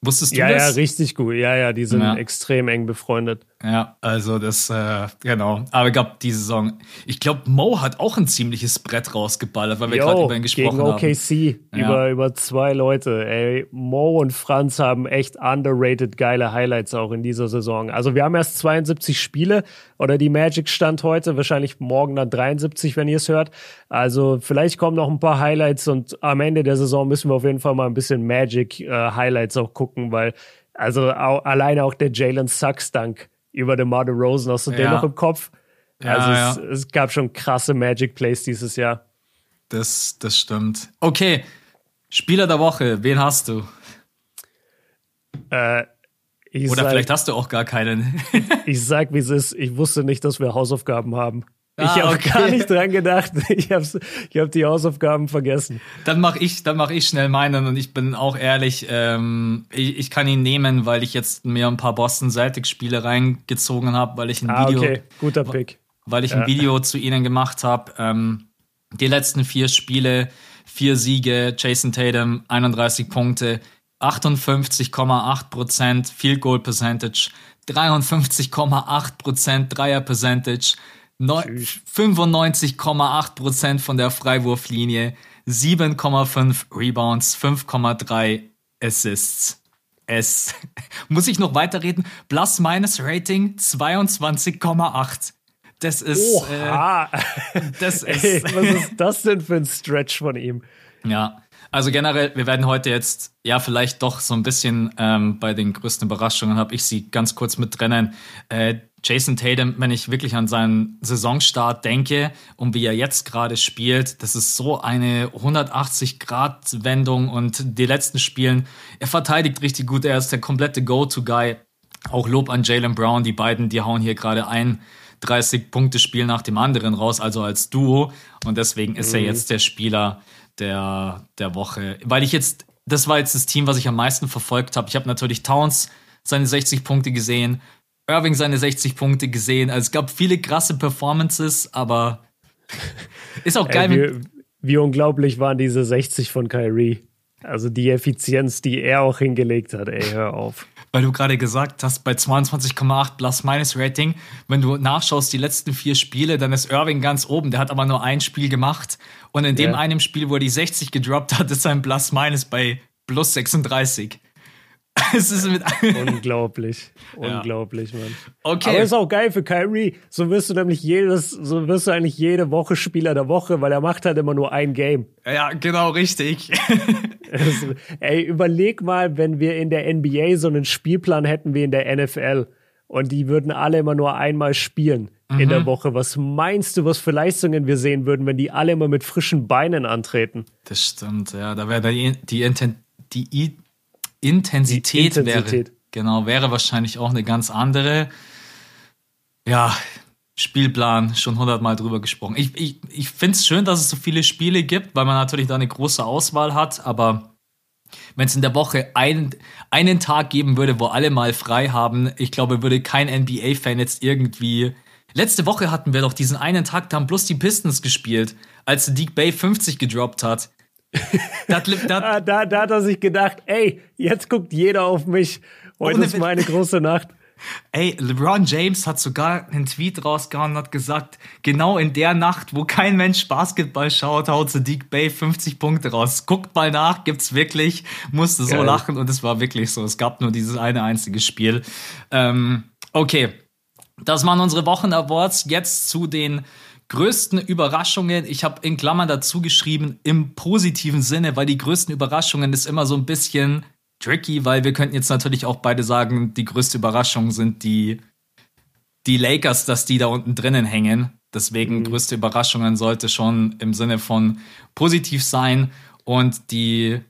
Wusstest du ja, das? Ja, richtig gut. Ja, ja, die sind ja. extrem eng befreundet. Ja, also das, äh, genau. Aber ich glaube, die Saison, ich glaube, Mo hat auch ein ziemliches Brett rausgeballert, weil wir gerade über ihn gesprochen gegen OKC, haben. Über, ja. über zwei Leute. Ey, Mo und Franz haben echt underrated geile Highlights auch in dieser Saison. Also wir haben erst 72 Spiele oder die Magic stand heute, wahrscheinlich morgen dann 73, wenn ihr es hört. Also vielleicht kommen noch ein paar Highlights und am Ende der Saison müssen wir auf jeden Fall mal ein bisschen Magic äh, Highlights auch gucken, weil also auch, alleine auch der Jalen Sucks Dank über den Marder Rosen. Hast du ja. den noch im Kopf? Ja, also. Es, es, gab schon krasse Magic Plays dieses Jahr. Das, das stimmt. Okay, Spieler der Woche, wen hast du? Äh, Oder sag, vielleicht hast du auch gar keinen. <laughs> ich sag, wie es ist. Ich wusste nicht, dass wir Hausaufgaben haben. Ah, ich habe okay. gar nicht dran gedacht. <laughs> Ich habe ich hab die Hausaufgaben vergessen. Dann mache ich, dann mach ich schnell meinen und ich bin auch ehrlich, ähm, ich, ich kann ihn nehmen, weil ich jetzt mir ein paar Boston Celtics Spiele reingezogen habe, weil ich ein ah, Video, okay. guter Pick, weil ich ja. ein Video zu ihnen gemacht habe. Ähm, die letzten vier Spiele, vier Siege, Jason Tatum 31 Punkte, 58,8 Prozent Field Goal Percentage, 53,8 Prozent Dreier Percentage. 95,8% von der Freiwurflinie, 7,5 Rebounds, 5,3 Assists. Es <laughs> muss ich noch weiterreden. Plus-Minus-Rating 22,8. Das ist. Oha. Äh, das <laughs> ist. Ey, was ist <laughs> das denn für ein Stretch von ihm? Ja. Also generell, wir werden heute jetzt ja vielleicht doch so ein bisschen ähm, bei den größten Überraschungen, habe ich sie ganz kurz mit trennen. Äh, Jason Tatum, wenn ich wirklich an seinen Saisonstart denke und wie er jetzt gerade spielt, das ist so eine 180-Grad-Wendung und die letzten Spielen, er verteidigt richtig gut, er ist der komplette Go-To-Guy. Auch Lob an Jalen Brown, die beiden, die hauen hier gerade ein 30 Punkte Spiel nach dem anderen raus, also als Duo und deswegen ist mhm. er jetzt der Spieler der, der Woche. Weil ich jetzt, das war jetzt das Team, was ich am meisten verfolgt habe. Ich habe natürlich Towns seine 60 Punkte gesehen, Irving seine 60 Punkte gesehen. Also es gab viele krasse Performances, aber <laughs> ist auch geil. Ey, wie, wie, unglaublich waren diese 60 von Kyrie. Also die Effizienz, die er auch hingelegt hat, ey, hör auf. <laughs> Weil du gerade gesagt hast, bei 22,8 Plus-Minus-Rating, wenn du nachschaust, die letzten vier Spiele, dann ist Irving ganz oben. Der hat aber nur ein Spiel gemacht. Und in dem yeah. einen Spiel, wo er die 60 gedroppt hat, <laughs> ist sein Plus-Minus bei plus 36. <laughs> es ist mit unglaublich, unglaublich, ja. Mann. Okay. Aber ist auch geil für Kyrie. So wirst du nämlich jedes, so wirst du eigentlich jede Woche Spieler der Woche, weil er macht halt immer nur ein Game. Ja, genau, richtig. <laughs> also, ey, überleg mal, wenn wir in der NBA so einen Spielplan hätten wie in der NFL und die würden alle immer nur einmal spielen mhm. in der mhm. Woche. Was meinst du, was für Leistungen wir sehen würden, wenn die alle immer mit frischen Beinen antreten? Das stimmt, ja. Da wäre die, die, die Intensität, Intensität, wäre genau wäre wahrscheinlich auch eine ganz andere. Ja, Spielplan schon hundertmal drüber gesprochen. Ich, ich, ich finde es schön, dass es so viele Spiele gibt, weil man natürlich da eine große Auswahl hat, aber wenn es in der Woche einen, einen Tag geben würde, wo alle mal frei haben, ich glaube, würde kein NBA-Fan jetzt irgendwie. Letzte Woche hatten wir doch diesen einen Tag, da haben bloß die Pistons gespielt, als Deke Bay 50 gedroppt hat das, <laughs> das, ah, da, da hat er sich gedacht, ey, jetzt guckt jeder auf mich. Heute ist meine große Nacht. Ey, LeBron James hat sogar einen Tweet rausgehauen und hat gesagt, genau in der Nacht, wo kein Mensch Basketball schaut, haut Sadiq Bay 50 Punkte raus. Guckt mal nach, gibt's wirklich, musste so Geil. lachen und es war wirklich so. Es gab nur dieses eine einzige Spiel. Ähm, okay, das waren unsere Wochen-Awards. Jetzt zu den größten Überraschungen, ich habe in Klammern dazu geschrieben, im positiven Sinne, weil die größten Überraschungen ist immer so ein bisschen tricky, weil wir könnten jetzt natürlich auch beide sagen, die größte Überraschung sind die, die Lakers, dass die da unten drinnen hängen. Deswegen mhm. größte Überraschungen sollte schon im Sinne von positiv sein und die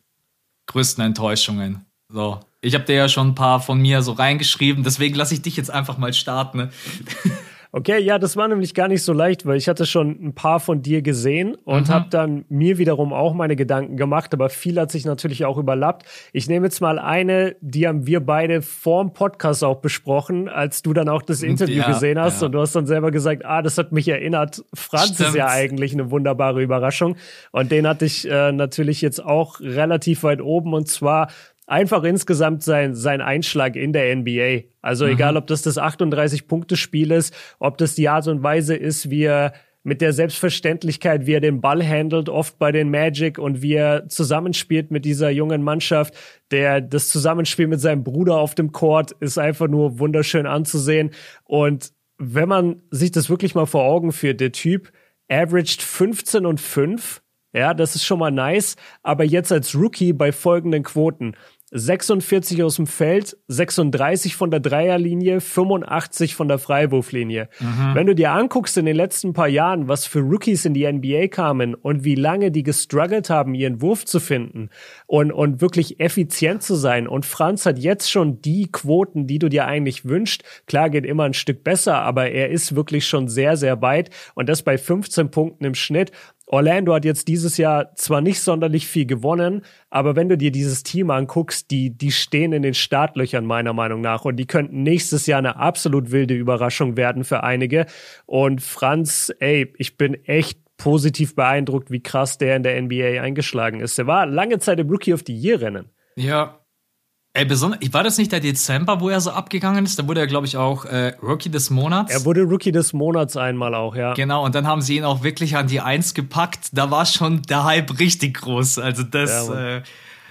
größten Enttäuschungen. So, ich habe dir ja schon ein paar von mir so reingeschrieben, deswegen lasse ich dich jetzt einfach mal starten. <laughs> Okay, ja, das war nämlich gar nicht so leicht, weil ich hatte schon ein paar von dir gesehen und mhm. habe dann mir wiederum auch meine Gedanken gemacht, aber viel hat sich natürlich auch überlappt. Ich nehme jetzt mal eine, die haben wir beide vorm Podcast auch besprochen, als du dann auch das Interview ja, gesehen hast ja. und du hast dann selber gesagt, ah, das hat mich erinnert. Franz Stimmt. ist ja eigentlich eine wunderbare Überraschung und den hatte ich äh, natürlich jetzt auch relativ weit oben und zwar einfach insgesamt sein, sein Einschlag in der NBA. Also mhm. egal, ob das das 38-Punkte-Spiel ist, ob das die Art und Weise ist, wie er mit der Selbstverständlichkeit, wie er den Ball handelt, oft bei den Magic und wie er zusammenspielt mit dieser jungen Mannschaft. Der, das Zusammenspiel mit seinem Bruder auf dem Court ist einfach nur wunderschön anzusehen. Und wenn man sich das wirklich mal vor Augen führt, der Typ averaged 15 und 5. Ja, das ist schon mal nice. Aber jetzt als Rookie bei folgenden Quoten. 46 aus dem Feld, 36 von der Dreierlinie, 85 von der Freiwurflinie. Mhm. Wenn du dir anguckst in den letzten paar Jahren, was für Rookies in die NBA kamen und wie lange die gestruggelt haben, ihren Wurf zu finden und, und wirklich effizient zu sein. Und Franz hat jetzt schon die Quoten, die du dir eigentlich wünschst. Klar geht immer ein Stück besser, aber er ist wirklich schon sehr, sehr weit und das bei 15 Punkten im Schnitt. Orlando hat jetzt dieses Jahr zwar nicht sonderlich viel gewonnen, aber wenn du dir dieses Team anguckst, die, die stehen in den Startlöchern meiner Meinung nach und die könnten nächstes Jahr eine absolut wilde Überraschung werden für einige. Und Franz, ey, ich bin echt positiv beeindruckt, wie krass der in der NBA eingeschlagen ist. Der war lange Zeit im Rookie of the Year Rennen. Ja, Ey, besonders, war das nicht der Dezember, wo er so abgegangen ist? Da wurde er, glaube ich, auch äh, Rookie des Monats. Er wurde Rookie des Monats einmal auch, ja. Genau, und dann haben sie ihn auch wirklich an die Eins gepackt. Da war schon der Hype richtig groß. Also das, ja, äh,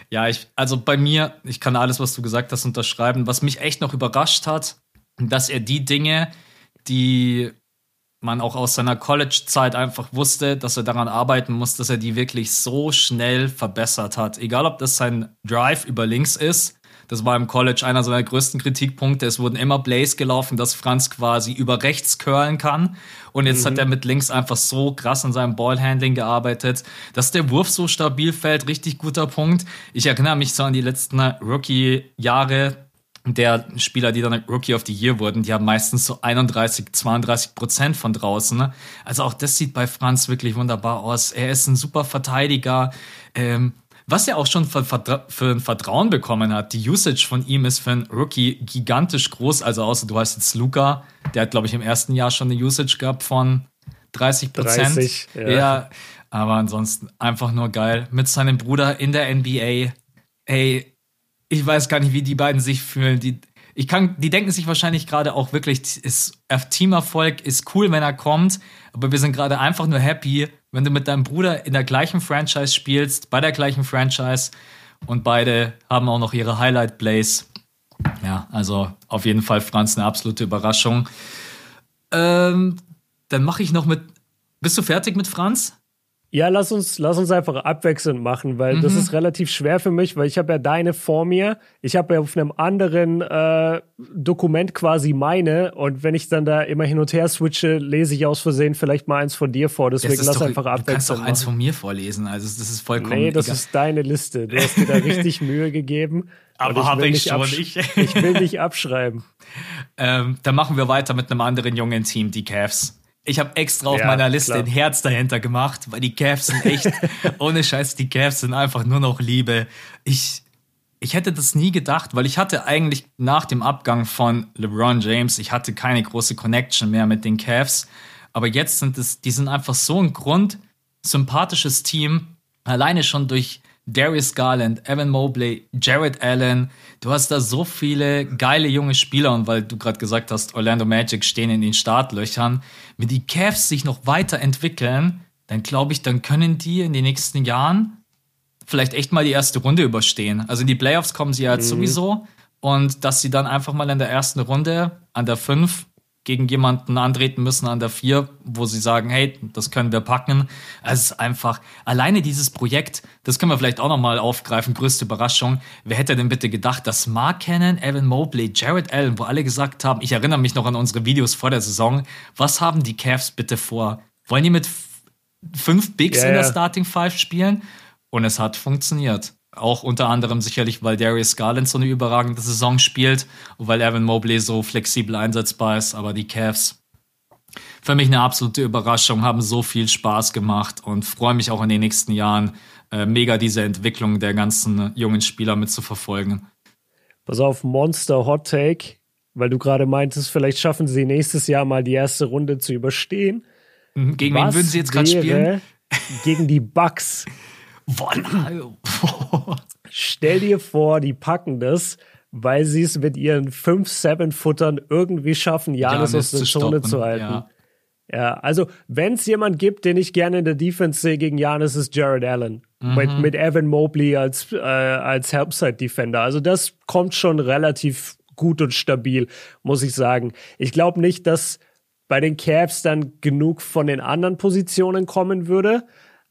ja ich, also bei mir, ich kann alles, was du gesagt hast, unterschreiben. Was mich echt noch überrascht hat, dass er die Dinge, die man auch aus seiner College-Zeit einfach wusste, dass er daran arbeiten muss, dass er die wirklich so schnell verbessert hat. Egal, ob das sein Drive über links ist das war im College einer seiner größten Kritikpunkte. Es wurden immer Plays gelaufen, dass Franz quasi über rechts curlen kann. Und jetzt mhm. hat er mit links einfach so krass an seinem Ballhandling gearbeitet, dass der Wurf so stabil fällt. Richtig guter Punkt. Ich erinnere mich so an die letzten Rookie-Jahre der Spieler, die dann Rookie of the Year wurden, die haben meistens so 31, 32 Prozent von draußen. Also auch das sieht bei Franz wirklich wunderbar aus. Er ist ein super Verteidiger. Ähm, was er auch schon für, für ein Vertrauen bekommen hat. Die Usage von ihm ist für einen Rookie gigantisch groß. Also außer du hast jetzt Luca, der hat, glaube ich, im ersten Jahr schon eine Usage gehabt von 30 Prozent. 30, ja. ja. Aber ansonsten einfach nur geil. Mit seinem Bruder in der NBA. Ey, ich weiß gar nicht, wie die beiden sich fühlen. Die, ich kann, die denken sich wahrscheinlich gerade auch wirklich, ist, Teamerfolg ist cool, wenn er kommt, aber wir sind gerade einfach nur happy, wenn du mit deinem Bruder in der gleichen Franchise spielst, bei der gleichen Franchise und beide haben auch noch ihre Highlight Plays. Ja, also auf jeden Fall Franz eine absolute Überraschung. Ähm, dann mache ich noch mit. Bist du fertig mit Franz? Ja, lass uns, lass uns einfach abwechselnd machen, weil mhm. das ist relativ schwer für mich, weil ich habe ja deine vor mir. Ich habe ja auf einem anderen äh, Dokument quasi meine und wenn ich dann da immer hin und her switche, lese ich aus Versehen vielleicht mal eins von dir vor. Deswegen lass doch, einfach abwechselnd. Du kannst doch eins von mir vorlesen, also das ist vollkommen Nee, das egal. ist deine Liste. Du hast dir da <laughs> richtig Mühe gegeben. Aber habe ich schon nicht. <laughs> ich will nicht abschreiben. Ähm, dann machen wir weiter mit einem anderen jungen Team, die Cavs. Ich habe extra auf ja, meiner Liste klar. ein Herz dahinter gemacht, weil die Cavs sind echt, <laughs> ohne Scheiß, die Cavs sind einfach nur noch Liebe. Ich, ich hätte das nie gedacht, weil ich hatte eigentlich nach dem Abgang von LeBron James, ich hatte keine große Connection mehr mit den Cavs. Aber jetzt sind es, die sind einfach so ein grundsympathisches Team. Alleine schon durch Darius Garland, Evan Mobley, Jared Allen. Du hast da so viele geile junge Spieler und weil du gerade gesagt hast, Orlando Magic stehen in den Startlöchern. Wenn die Cavs sich noch weiterentwickeln, dann glaube ich, dann können die in den nächsten Jahren vielleicht echt mal die erste Runde überstehen. Also in die Playoffs kommen sie ja jetzt mhm. sowieso und dass sie dann einfach mal in der ersten Runde an der 5 gegen jemanden antreten müssen an der 4, wo sie sagen, hey, das können wir packen. Es ist einfach, alleine dieses Projekt, das können wir vielleicht auch nochmal aufgreifen, größte Überraschung. Wer hätte denn bitte gedacht, dass Mark Cannon, Evan Mobley, Jared Allen, wo alle gesagt haben, ich erinnere mich noch an unsere Videos vor der Saison, was haben die Cavs bitte vor? Wollen die mit fünf Bigs yeah, in der Starting Five spielen? Und es hat funktioniert. Auch unter anderem sicherlich, weil Darius Garland so eine überragende Saison spielt und weil Evan Mobley so flexibel einsetzbar ist. Aber die Cavs, für mich eine absolute Überraschung, haben so viel Spaß gemacht und freue mich auch in den nächsten Jahren äh, mega diese Entwicklung der ganzen jungen Spieler mitzuverfolgen. Pass auf, Monster Hot Take, weil du gerade meintest, vielleicht schaffen sie nächstes Jahr mal die erste Runde zu überstehen. Mhm, gegen Was wen würden sie jetzt gerade spielen? <laughs> <laughs> Gegen die Bucks. Stell dir vor, die packen das, weil sie es mit ihren 5-7-Futtern irgendwie schaffen, Janis aus der Zone zu halten. Ja. Ja, also wenn es jemand gibt, den ich gerne in der Defense sehe gegen Janis, ist Jared Allen. Mhm. Mit, mit Evan Mobley als, äh, als Helpside-Defender. Also das kommt schon relativ gut und stabil, muss ich sagen. Ich glaube nicht, dass bei den Cavs dann genug von den anderen Positionen kommen würde.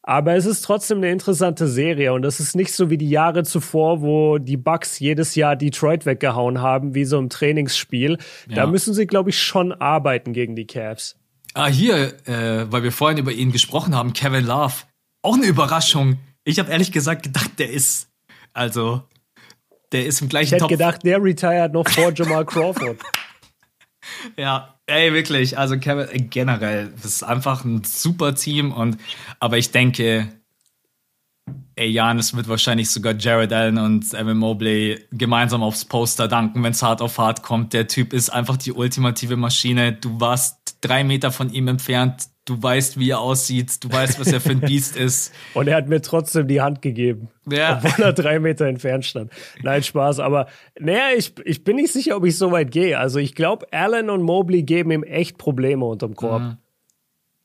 Aber es ist trotzdem eine interessante Serie und es ist nicht so wie die Jahre zuvor, wo die Bucks jedes Jahr Detroit weggehauen haben, wie so im Trainingsspiel. Ja. Da müssen sie, glaube ich, schon arbeiten gegen die Cavs. Ah, hier, äh, weil wir vorhin über ihn gesprochen haben, Kevin Love. Auch eine Überraschung. Ich habe ehrlich gesagt gedacht, der ist, also, der ist im gleichen Ich hätte Topf. gedacht, der retired noch vor Jamal Crawford. <laughs> ja, ey, wirklich. Also Kevin, äh, generell, das ist einfach ein super Team und, aber ich denke, ey, Janis wird wahrscheinlich sogar Jared Allen und Evan Mobley gemeinsam aufs Poster danken, wenn es hart auf hart kommt. Der Typ ist einfach die ultimative Maschine. Du warst drei Meter von ihm entfernt. Du weißt, wie er aussieht. Du weißt, was er für ein Biest ist. <laughs> Und er hat mir trotzdem die Hand gegeben. Ja. Obwohl er drei Meter entfernt stand. Nein, Spaß. Aber naja, ich, ich bin nicht sicher, ob ich so weit gehe. Also ich glaube, Allen und Mobley geben ihm echt Probleme unterm Korb. Mhm.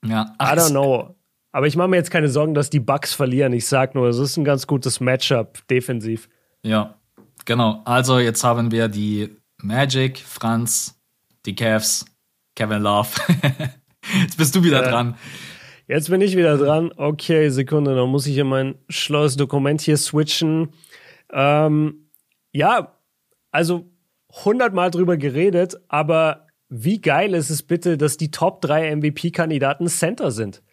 Ja. Ach, I don't know. Aber ich mache mir jetzt keine Sorgen, dass die Bucks verlieren. Ich sag nur, es ist ein ganz gutes Matchup defensiv. Ja, genau. Also jetzt haben wir die Magic, Franz, die Cavs, Kevin Love. <laughs> Jetzt bist du wieder äh, dran. Jetzt bin ich wieder dran. Okay, Sekunde, dann muss ich in mein schlaues Dokument hier switchen. Ähm, ja, also hundertmal drüber geredet, aber wie geil ist es bitte, dass die Top 3 MVP-Kandidaten Center sind?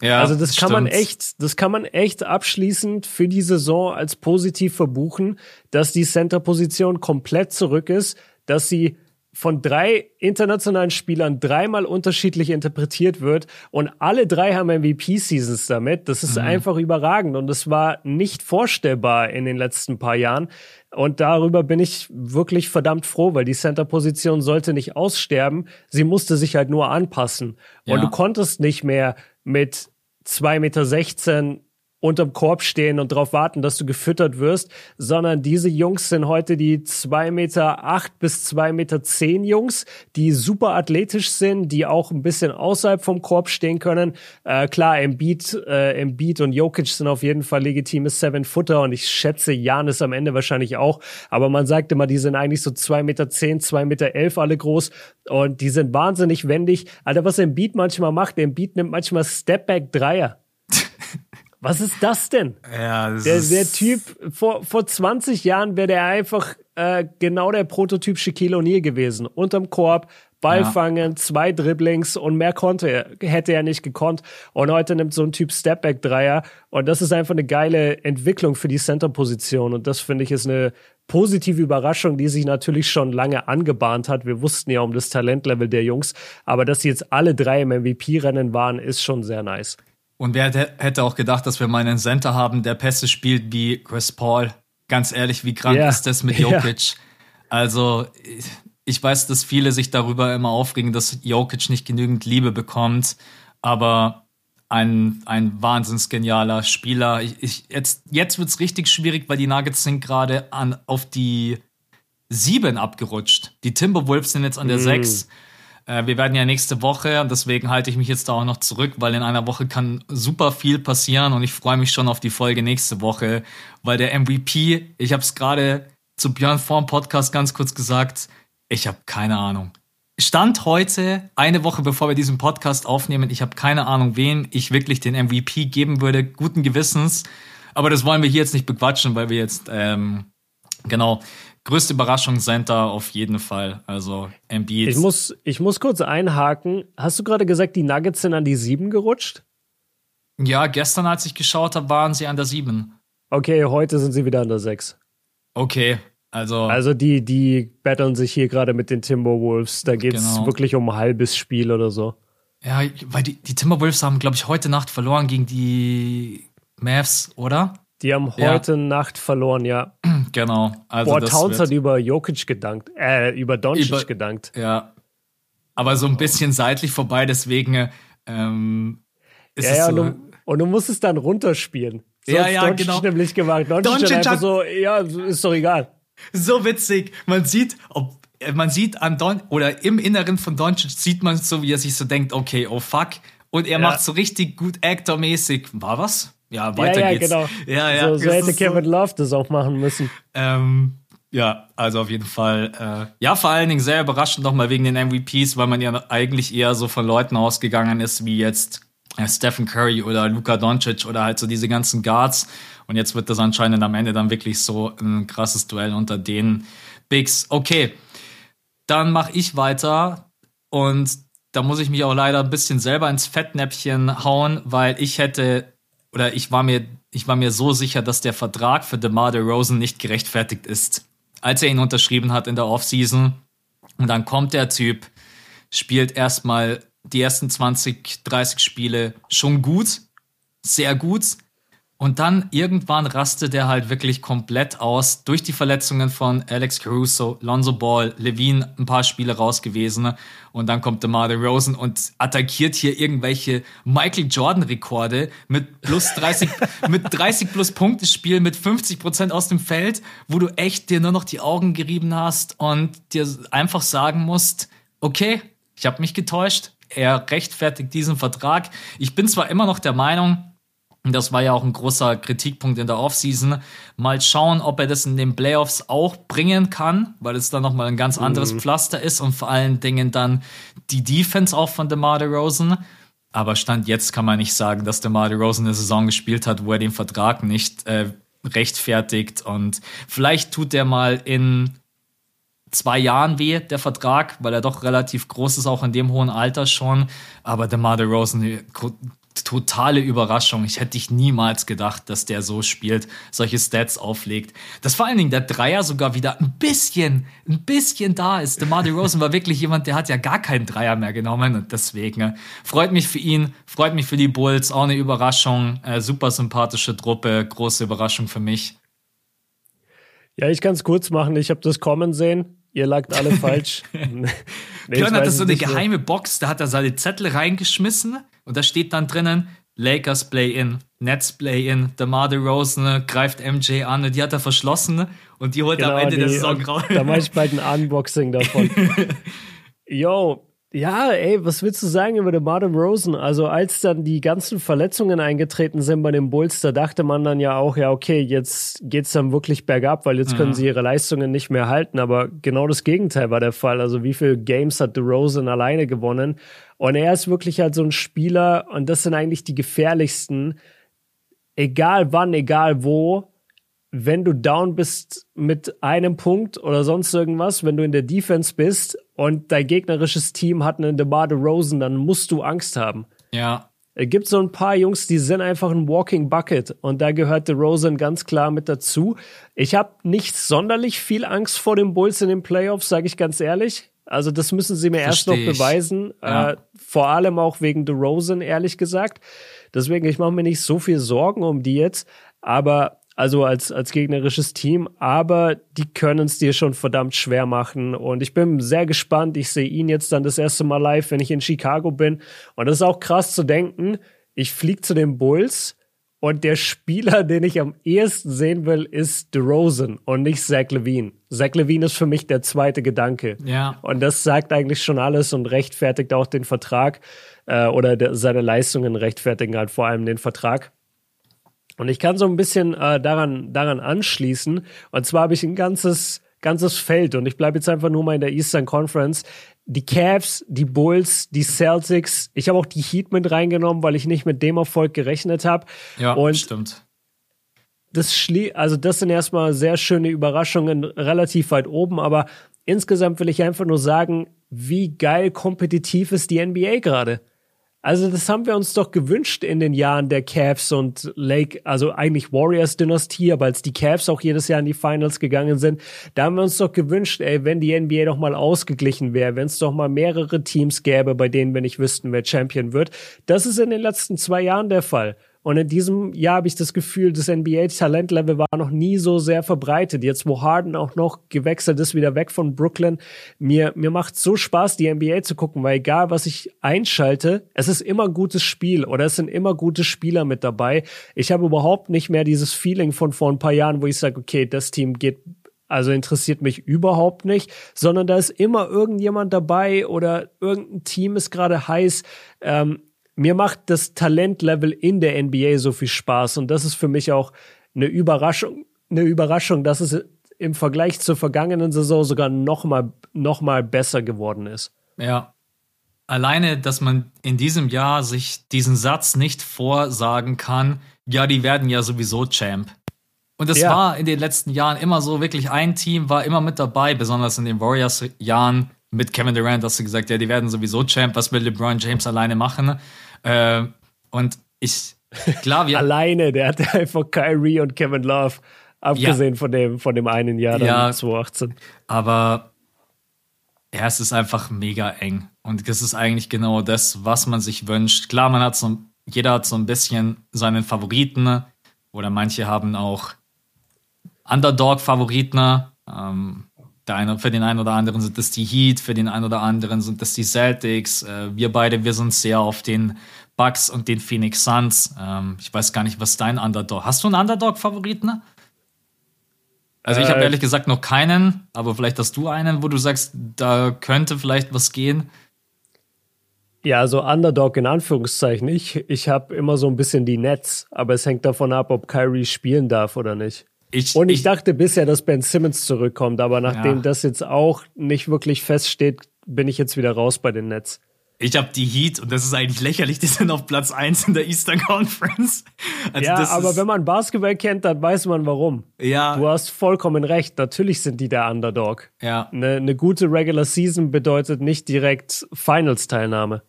Ja, also das kann stimmt. man echt, das kann man echt abschließend für die Saison als positiv verbuchen, dass die Center-Position komplett zurück ist, dass sie von drei internationalen Spielern dreimal unterschiedlich interpretiert wird und alle drei haben MVP-Seasons damit. Das ist mhm. einfach überragend und das war nicht vorstellbar in den letzten paar Jahren. Und darüber bin ich wirklich verdammt froh, weil die Center-Position sollte nicht aussterben. Sie musste sich halt nur anpassen. Ja. Und du konntest nicht mehr mit zwei Meter sechzehn unterm Korb stehen und darauf warten, dass du gefüttert wirst, sondern diese Jungs sind heute die zwei Meter acht bis zwei Meter zehn Jungs, die super athletisch sind, die auch ein bisschen außerhalb vom Korb stehen können. Äh, klar, Embiid, äh, Embiid und Jokic sind auf jeden Fall legitime Seven-Footer und ich schätze, Jan ist am Ende wahrscheinlich auch, aber man sagt immer, die sind eigentlich so zwei Meter zehn, zwei Meter elf alle groß und die sind wahnsinnig wendig. Alter, was Embiid manchmal macht, Embiid nimmt manchmal Stepback-Dreier. Was ist das denn? Ja, das der, der Typ, vor, vor 20 Jahren wäre der einfach äh, genau der Prototyp Shaquille O'Neal gewesen. Unterm Korb, Ball ja. fangen, zwei Dribblings und mehr konnte er, hätte er nicht gekonnt. Und heute nimmt so ein Typ Stepback-Dreier. Und das ist einfach eine geile Entwicklung für die Center-Position. Und das finde ich ist eine positive Überraschung, die sich natürlich schon lange angebahnt hat. Wir wussten ja um das Talentlevel der Jungs. Aber dass sie jetzt alle drei im MVP-Rennen waren, ist schon sehr nice. Und wer hätte auch gedacht, dass wir mal einen Center haben, der Pässe spielt wie Chris Paul? Ganz ehrlich, wie krank yeah. ist das mit Jokic? Yeah. Also, ich weiß, dass viele sich darüber immer aufregen, dass Jokic nicht genügend Liebe bekommt, aber ein, ein wahnsinns genialer Spieler. Ich, ich, jetzt jetzt wird es richtig schwierig, weil die Nuggets sind gerade auf die 7 abgerutscht. Die Timberwolves sind jetzt an der mm. 6 wir werden ja nächste Woche, deswegen halte ich mich jetzt da auch noch zurück, weil in einer Woche kann super viel passieren und ich freue mich schon auf die Folge nächste Woche, weil der MVP, ich habe es gerade zu Björn vorm Podcast ganz kurz gesagt, ich habe keine Ahnung. Stand heute, eine Woche bevor wir diesen Podcast aufnehmen, ich habe keine Ahnung, wem ich wirklich den MVP geben würde, guten Gewissens. Aber das wollen wir hier jetzt nicht bequatschen, weil wir jetzt, ähm, genau, größte Überraschung Center auf jeden Fall. Also Embiid. Ich muss, ich muss kurz einhaken. Hast du gerade gesagt, die Nuggets sind an die sieben gerutscht? Ja, gestern, als ich geschaut habe, waren sie an der sieben. Okay, heute sind sie wieder an der sechs. Okay, also. Also die, die betteln sich hier gerade mit den Timberwolves. Da geht es genau. wirklich um ein halbes Spiel oder so. Ja, weil die, die Timberwolves haben, glaube ich, heute Nacht verloren gegen die Mavs, oder? Die haben heute ja. Nacht verloren, ja. <clears throat> Genau. Also Boah, Towns hat über Jokic gedankt, äh, über Doncic über, gedankt. Ja. Aber so ein bisschen seitlich vorbei, deswegen ähm, ist ja, es ja, so. Und du, und du musst es dann runterspielen. So ja, ja, Doncic genau. nämlich gemacht. Doncic, Doncic hat so, ja, ist doch egal. So witzig. Man sieht, ob, man sieht an Don, oder im Inneren von Doncic sieht man so, wie er sich so denkt, okay, oh fuck. Und er ja. macht so richtig gut Actor-mäßig. War was? Ja, weiter ja, ja, geht's. Genau. Ja, ja. So, so hätte Kevin so, Love das auch machen müssen. Ähm, ja, also auf jeden Fall. Äh, ja, vor allen Dingen sehr überraschend nochmal wegen den MVPs, weil man ja eigentlich eher so von Leuten ausgegangen ist, wie jetzt äh, Stephen Curry oder Luka Doncic oder halt so diese ganzen Guards. Und jetzt wird das anscheinend am Ende dann wirklich so ein krasses Duell unter den Bigs. Okay, dann mache ich weiter und da muss ich mich auch leider ein bisschen selber ins Fettnäpfchen hauen, weil ich hätte oder ich war mir ich war mir so sicher, dass der Vertrag für DeMar DeRozan nicht gerechtfertigt ist. Als er ihn unterschrieben hat in der Offseason und dann kommt der Typ, spielt erstmal die ersten 20, 30 Spiele schon gut, sehr gut, und dann irgendwann rastet er halt wirklich komplett aus durch die Verletzungen von Alex Caruso, Lonzo Ball, Levine ein paar Spiele raus gewesen. Und dann kommt DeMar DeRozan und attackiert hier irgendwelche Michael Jordan Rekorde mit plus 30, <laughs> mit 30 plus Punkte Spiel mit 50 Prozent aus dem Feld, wo du echt dir nur noch die Augen gerieben hast und dir einfach sagen musst, okay, ich habe mich getäuscht. Er rechtfertigt diesen Vertrag. Ich bin zwar immer noch der Meinung, das war ja auch ein großer Kritikpunkt in der Offseason. Mal schauen, ob er das in den Playoffs auch bringen kann, weil es dann nochmal ein ganz anderes mhm. Pflaster ist und vor allen Dingen dann die Defense auch von DeMar DeRozan. Aber Stand jetzt kann man nicht sagen, dass DeMar DeRozan eine Saison gespielt hat, wo er den Vertrag nicht äh, rechtfertigt. Und vielleicht tut der mal in zwei Jahren weh, der Vertrag, weil er doch relativ groß ist, auch in dem hohen Alter schon. Aber DeMar DeRozan totale Überraschung. Ich hätte ich niemals gedacht, dass der so spielt, solche Stats auflegt. Dass vor allen Dingen der Dreier sogar wieder ein bisschen, ein bisschen da ist. DeMar Rosen war wirklich jemand, der hat ja gar keinen Dreier mehr genommen und deswegen äh, freut mich für ihn, freut mich für die Bulls, auch eine Überraschung, äh, super sympathische Truppe, große Überraschung für mich. Ja, ich kann es kurz machen. Ich habe das kommen sehen. Ihr lagt alle falsch. <laughs> nee, Björn hatte so eine geheime Box, da hat er seine Zettel reingeschmissen und da steht dann drinnen, Lakers Play-In, Nets Play-In, DeMar DeRozan greift MJ an und die hat er verschlossen und die holt genau, am Ende die, der Saison raus. Da mache ich bald ein Unboxing davon. <laughs> Yo, ja, ey, was willst du sagen über den Martin Rosen? Also als dann die ganzen Verletzungen eingetreten sind bei den Bulls, da dachte man dann ja auch, ja, okay, jetzt geht's dann wirklich bergab, weil jetzt mhm. können sie ihre Leistungen nicht mehr halten. Aber genau das Gegenteil war der Fall. Also wie viele Games hat Rosen alleine gewonnen? Und er ist wirklich halt so ein Spieler und das sind eigentlich die gefährlichsten. Egal wann, egal wo, wenn du down bist mit einem Punkt oder sonst irgendwas, wenn du in der Defense bist und dein gegnerisches Team hat einen DeMar Rosen, dann musst du Angst haben. Ja. Es gibt so ein paar Jungs, die sind einfach ein Walking Bucket und da gehört DeRozan ganz klar mit dazu. Ich habe nicht sonderlich viel Angst vor den Bulls in den Playoffs, sage ich ganz ehrlich. Also das müssen sie mir Versteh erst noch beweisen. Ja. Äh, vor allem auch wegen DeRozan, ehrlich gesagt. Deswegen, ich mache mir nicht so viel Sorgen um die jetzt. Aber also als, als gegnerisches Team, aber die können es dir schon verdammt schwer machen. Und ich bin sehr gespannt. Ich sehe ihn jetzt dann das erste Mal live, wenn ich in Chicago bin. Und das ist auch krass zu denken. Ich fliege zu den Bulls und der Spieler, <laughs> den ich am ehesten sehen will, ist DeRozan und nicht Zach Levine. Zach Levine ist für mich der zweite Gedanke. Ja. Und das sagt eigentlich schon alles und rechtfertigt auch den Vertrag äh, oder de, seine Leistungen rechtfertigen halt vor allem den Vertrag. Und ich kann so ein bisschen äh, daran, daran anschließen. Und zwar habe ich ein ganzes, ganzes Feld und ich bleibe jetzt einfach nur mal in der Eastern Conference. Die Cavs, die Bulls, die Celtics. Ich habe auch die Heat mit reingenommen, weil ich nicht mit dem Erfolg gerechnet habe. Ja, und stimmt. Das schlie also das sind erstmal sehr schöne Überraschungen, relativ weit oben, aber insgesamt will ich einfach nur sagen, wie geil kompetitiv ist die NBA gerade. Also das haben wir uns doch gewünscht in den Jahren der Cavs und Lake, also eigentlich Warriors Dynastie, aber als die Cavs auch jedes Jahr in die Finals gegangen sind, da haben wir uns doch gewünscht, ey, wenn die NBA doch mal ausgeglichen wäre, wenn es doch mal mehrere Teams gäbe, bei denen wir nicht wüssten, wer Champion wird. Das ist in den letzten zwei Jahren der Fall. Und in diesem Jahr habe ich das Gefühl, das NBA-Talentlevel war noch nie so sehr verbreitet. Jetzt, wo Harden auch noch gewechselt ist, wieder weg von Brooklyn. Mir, mir macht so Spaß, die NBA zu gucken, weil egal, was ich einschalte, es ist immer gutes Spiel oder es sind immer gute Spieler mit dabei. Ich habe überhaupt nicht mehr dieses Feeling von vor ein paar Jahren, wo ich sage, okay, das Team geht also interessiert mich überhaupt nicht, sondern da ist immer irgendjemand dabei oder irgendein Team ist gerade heiß. Ähm, mir macht das Talentlevel in der NBA so viel Spaß und das ist für mich auch eine Überraschung, eine Überraschung, dass es im Vergleich zur vergangenen Saison sogar noch mal, noch mal besser geworden ist. Ja. Alleine, dass man in diesem Jahr sich diesen Satz nicht vorsagen kann, ja, die werden ja sowieso Champ. Und das ja. war in den letzten Jahren immer so, wirklich ein Team war immer mit dabei, besonders in den Warriors-Jahren mit Kevin Durant hast du gesagt, ja, die werden sowieso Champ, was will LeBron James alleine machen? Äh, und ich, klar, wir. <laughs> alleine, der hatte einfach Kyrie und Kevin Love, abgesehen ja. von, dem, von dem einen Jahr dann ja, 2018. Aber ja, es ist einfach mega eng. Und das ist eigentlich genau das, was man sich wünscht. Klar, man hat so, jeder hat so ein bisschen seinen Favoriten oder manche haben auch Underdog-Favoriten. Ähm, eine, für den einen oder anderen sind das die Heat, für den einen oder anderen sind das die Celtics. Äh, wir beide, wir sind sehr auf den Bucks und den Phoenix Suns. Ähm, ich weiß gar nicht, was dein Underdog. Hast du einen Underdog-Favoriten? Also ich habe äh, ehrlich gesagt noch keinen, aber vielleicht hast du einen, wo du sagst, da könnte vielleicht was gehen. Ja, so Underdog in Anführungszeichen. Ich, ich habe immer so ein bisschen die Nets, aber es hängt davon ab, ob Kyrie spielen darf oder nicht. Ich, und ich, ich, dachte bisher, dass Ben Simmons zurückkommt, aber nachdem ja. das jetzt auch nicht wirklich feststeht, bin ich jetzt wieder raus bei den Nets. Ich habe die Heat und das ist eigentlich lächerlich, <laughs> die sind auf Platz 1 in der Eastern Conference. Also ja, aber wenn man Basketball kennt, dann weiß man warum. Ja. Du hast vollkommen recht, natürlich sind die der Underdog. Ja. Eine ne gute Regular Season bedeutet nicht direkt Finals-Teilnahme.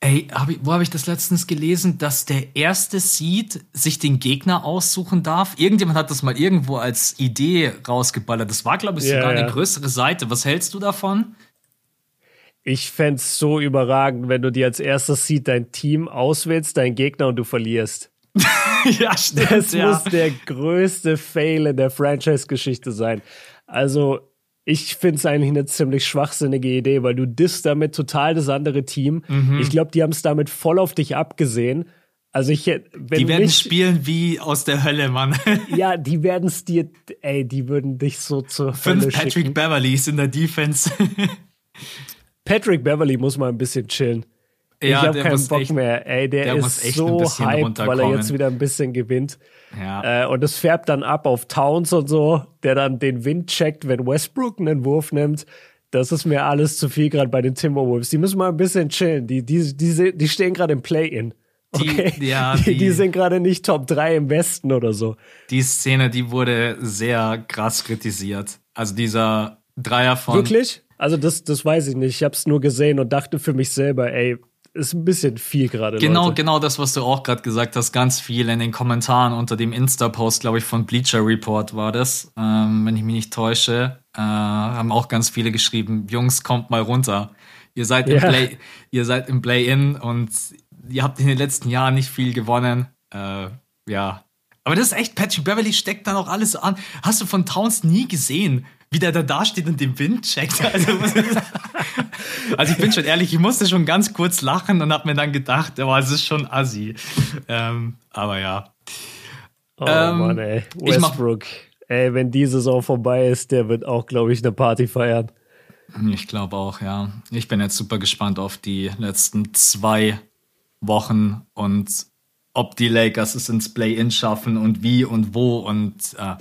Ey, hab ich, wo habe ich das letztens gelesen, dass der erste Seed sich den Gegner aussuchen darf? Irgendjemand hat das mal irgendwo als Idee rausgeballert. Das war, glaube ich, sogar yeah, eine größere Seite. Was hältst du davon? Ich fände es so überragend, wenn du dir als erster Seed dein Team auswählst, deinen Gegner und du verlierst. <laughs> ja, stimmt. Das ja. muss der größte Fail in der Franchise-Geschichte sein. Also, ich finde es eigentlich eine ziemlich schwachsinnige Idee, weil du disst damit total das andere Team. Mhm. Ich glaube, die haben es damit voll auf dich abgesehen. Also ich, wenn die werden mich, spielen wie aus der Hölle, Mann. <laughs> ja, die werden es dir, ey, die würden dich so zur Fünf Hölle Patrick schicken. Beverlys in der Defense. <laughs> Patrick Beverly muss mal ein bisschen chillen. Ja, ich habe keinen Bock echt, mehr. Ey, der, der ist so hyped, weil er jetzt wieder ein bisschen gewinnt. Ja. Äh, und das färbt dann ab auf Towns und so, der dann den Wind checkt, wenn Westbrook einen Wurf nimmt. Das ist mir alles zu viel gerade bei den Timberwolves. Die müssen mal ein bisschen chillen. Die, die, die, die stehen gerade im Play-In. Okay? Die, ja, die, die sind gerade nicht Top 3 im Westen oder so. Die Szene, die wurde sehr krass kritisiert. Also dieser Dreier von. Wirklich? Also das, das weiß ich nicht. Ich habe es nur gesehen und dachte für mich selber, ey, ist ein bisschen viel gerade. Genau, Leute. genau das, was du auch gerade gesagt hast. Ganz viel in den Kommentaren unter dem Insta-Post, glaube ich, von Bleacher Report war das, ähm, wenn ich mich nicht täusche. Äh, haben auch ganz viele geschrieben: Jungs, kommt mal runter. Ihr seid im Play, ihr seid im Play-in und ihr habt in den letzten Jahren nicht viel gewonnen. Äh, ja. Aber das ist echt, Patrick Beverly steckt dann auch alles an. Hast du von Towns nie gesehen? wie der da dasteht und den Wind checkt. <laughs> Also, also, ich bin schon ehrlich, ich musste schon ganz kurz lachen und habe mir dann gedacht, oh, es ist schon assi. Ähm, aber ja. Oh ähm, Mann, ey. Westbrook. Ey, wenn die Saison vorbei ist, der wird auch, glaube ich, eine Party feiern. Ich glaube auch, ja. Ich bin jetzt super gespannt auf die letzten zwei Wochen und ob die Lakers es ins Play-In schaffen und wie und wo. Und äh,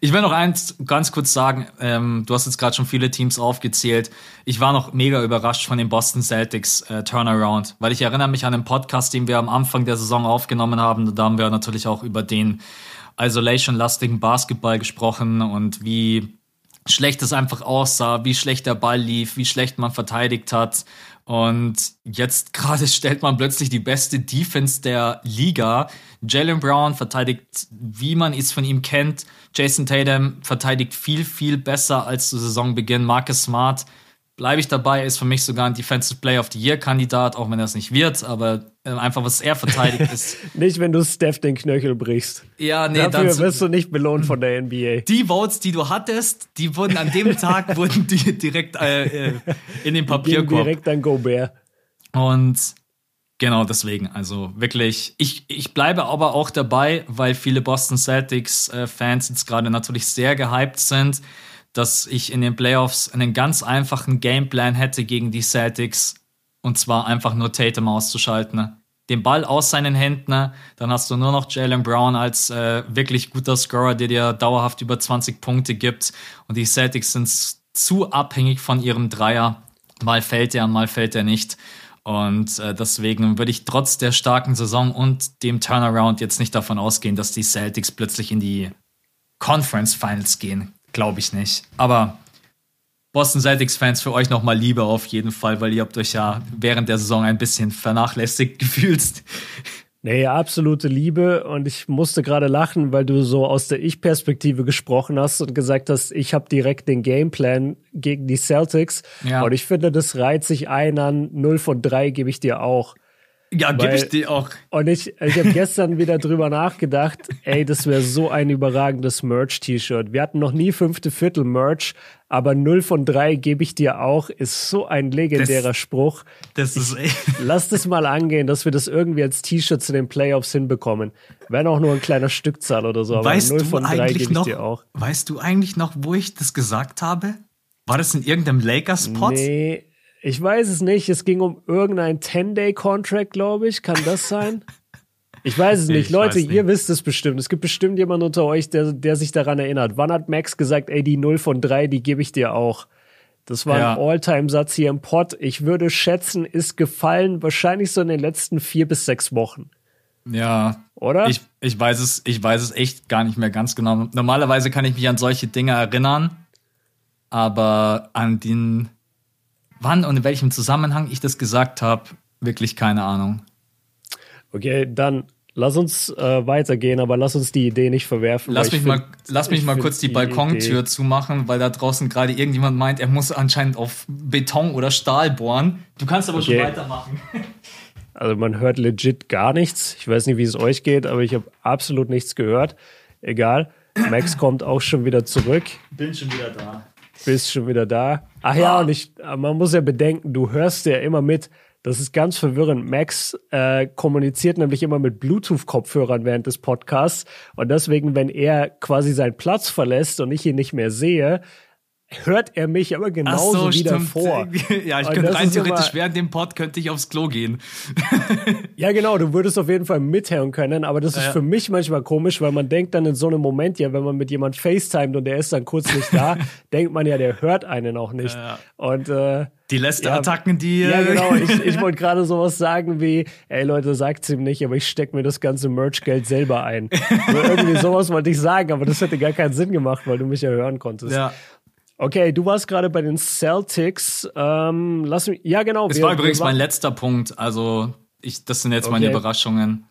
ich will noch eins ganz kurz sagen. Ähm, du hast jetzt gerade schon viele Teams aufgezählt. Ich war noch mega überrascht von dem Boston Celtics äh, Turnaround, weil ich erinnere mich an den Podcast, den wir am Anfang der Saison aufgenommen haben. Da haben wir natürlich auch über den Isolation-lastigen Basketball gesprochen und wie schlecht es einfach aussah, wie schlecht der Ball lief, wie schlecht man verteidigt hat. Und jetzt gerade <laughs> stellt man plötzlich die beste Defense der Liga. Jalen Brown verteidigt, wie man es von ihm kennt. Jason Tatum verteidigt viel, viel besser als zu Saisonbeginn. Marcus Smart bleibe ich dabei, ist für mich sogar ein Defensive Player of the Year Kandidat, auch wenn er es nicht wird, aber äh, einfach was er verteidigt <laughs> ist. nicht, wenn du Steph den Knöchel brichst. Ja, nee, Dafür dann wirst du nicht belohnt von der NBA. Die Votes, die du hattest, die wurden an dem <laughs> Tag wurden die direkt äh, äh in den Papierkorb. Direkt an Gobert. Und genau deswegen, also wirklich, ich, ich bleibe aber auch dabei, weil viele Boston Celtics äh, Fans jetzt gerade natürlich sehr gehypt sind dass ich in den Playoffs einen ganz einfachen Gameplan hätte gegen die Celtics und zwar einfach nur Tatum auszuschalten. Den Ball aus seinen Händen, dann hast du nur noch Jalen Brown als äh, wirklich guter Scorer, der dir dauerhaft über 20 Punkte gibt. Und die Celtics sind zu abhängig von ihrem Dreier. Mal fällt er, mal fällt er nicht. Und äh, deswegen würde ich trotz der starken Saison und dem Turnaround jetzt nicht davon ausgehen, dass die Celtics plötzlich in die Conference Finals gehen. Glaube ich nicht. Aber Boston Celtics-Fans für euch nochmal Liebe auf jeden Fall, weil ihr habt euch ja während der Saison ein bisschen vernachlässigt <laughs> gefühlt. Nee, absolute Liebe und ich musste gerade lachen, weil du so aus der Ich-Perspektive gesprochen hast und gesagt hast, ich habe direkt den Gameplan gegen die Celtics. Ja. Und ich finde, das reiht sich ein an 0 von 3 gebe ich dir auch. Ja, gebe ich dir auch. Und ich, ich habe gestern wieder drüber nachgedacht, ey, das wäre so ein überragendes Merch-T-Shirt. Wir hatten noch nie fünfte Viertel Merch, aber 0 von 3 gebe ich dir auch, ist so ein legendärer das, Spruch. Das ist ich, <laughs> Lass das mal angehen, dass wir das irgendwie als T-Shirt zu den Playoffs hinbekommen. Wenn auch nur ein kleiner Stückzahl oder so, aber weißt 0 von 3 gebe ich dir auch. Weißt du eigentlich noch, wo ich das gesagt habe? War das in irgendeinem Lakers-Spot? Nee, ich weiß es nicht. Es ging um irgendein 10-Day-Contract, glaube ich. Kann das sein? Ich weiß es <laughs> nicht. Ich Leute, nicht. ihr wisst es bestimmt. Es gibt bestimmt jemanden unter euch, der, der sich daran erinnert. Wann hat Max gesagt, ey, die 0 von 3, die gebe ich dir auch? Das war ja. ein All-Time-Satz hier im Pod. Ich würde schätzen, ist gefallen wahrscheinlich so in den letzten vier bis sechs Wochen. Ja. Oder? Ich, ich weiß es, ich weiß es echt gar nicht mehr ganz genau. Normalerweise kann ich mich an solche Dinge erinnern, aber an den Wann und in welchem Zusammenhang ich das gesagt habe, wirklich keine Ahnung. Okay, dann lass uns äh, weitergehen, aber lass uns die Idee nicht verwerfen. Lass mich mal, lass mich mal kurz die, die Balkontür Idee. zumachen, weil da draußen gerade irgendjemand meint, er muss anscheinend auf Beton oder Stahl bohren. Du kannst aber okay. schon weitermachen. <laughs> Also man hört legit gar nichts. Ich weiß nicht, wie es euch geht, aber ich habe absolut nichts gehört. Egal. Max kommt auch schon wieder zurück. Bin schon wieder da bist schon wieder da. Ach ja, und ich, man muss ja bedenken, du hörst ja immer mit. Das ist ganz verwirrend. Max äh, kommuniziert nämlich immer mit Bluetooth-Kopfhörern während des Podcasts. Und deswegen, wenn er quasi seinen Platz verlässt und ich ihn nicht mehr sehe, hört er mich aber genauso so, wieder stimmt. vor. <laughs> Ja, ich könnte rein theoretisch während dem Pod könnte ich aufs Klo gehen. <laughs> ja, genau, du würdest auf jeden Fall mithören können, aber das ist ja. für mich manchmal komisch, weil man denkt dann in so einem Moment ja, wenn man mit jemand FaceTimet und der ist dann kurz nicht da, <laughs> denkt man ja, der hört einen auch nicht. Ja. Und äh, die Lästerattacken, ja, die. Ja, genau. Ich, ich wollte gerade sowas sagen wie, ey Leute, sagt's ihm nicht, aber ich steck mir das ganze Merch-Geld selber ein. so, irgendwie sowas wollte ich sagen, aber das hätte gar keinen Sinn gemacht, weil du mich ja hören konntest. Ja. Okay, du warst gerade bei den Celtics. Ähm, lass mich, ja, genau. Es wir, war übrigens mein letzter Punkt. Also, ich, das sind jetzt okay. meine Überraschungen.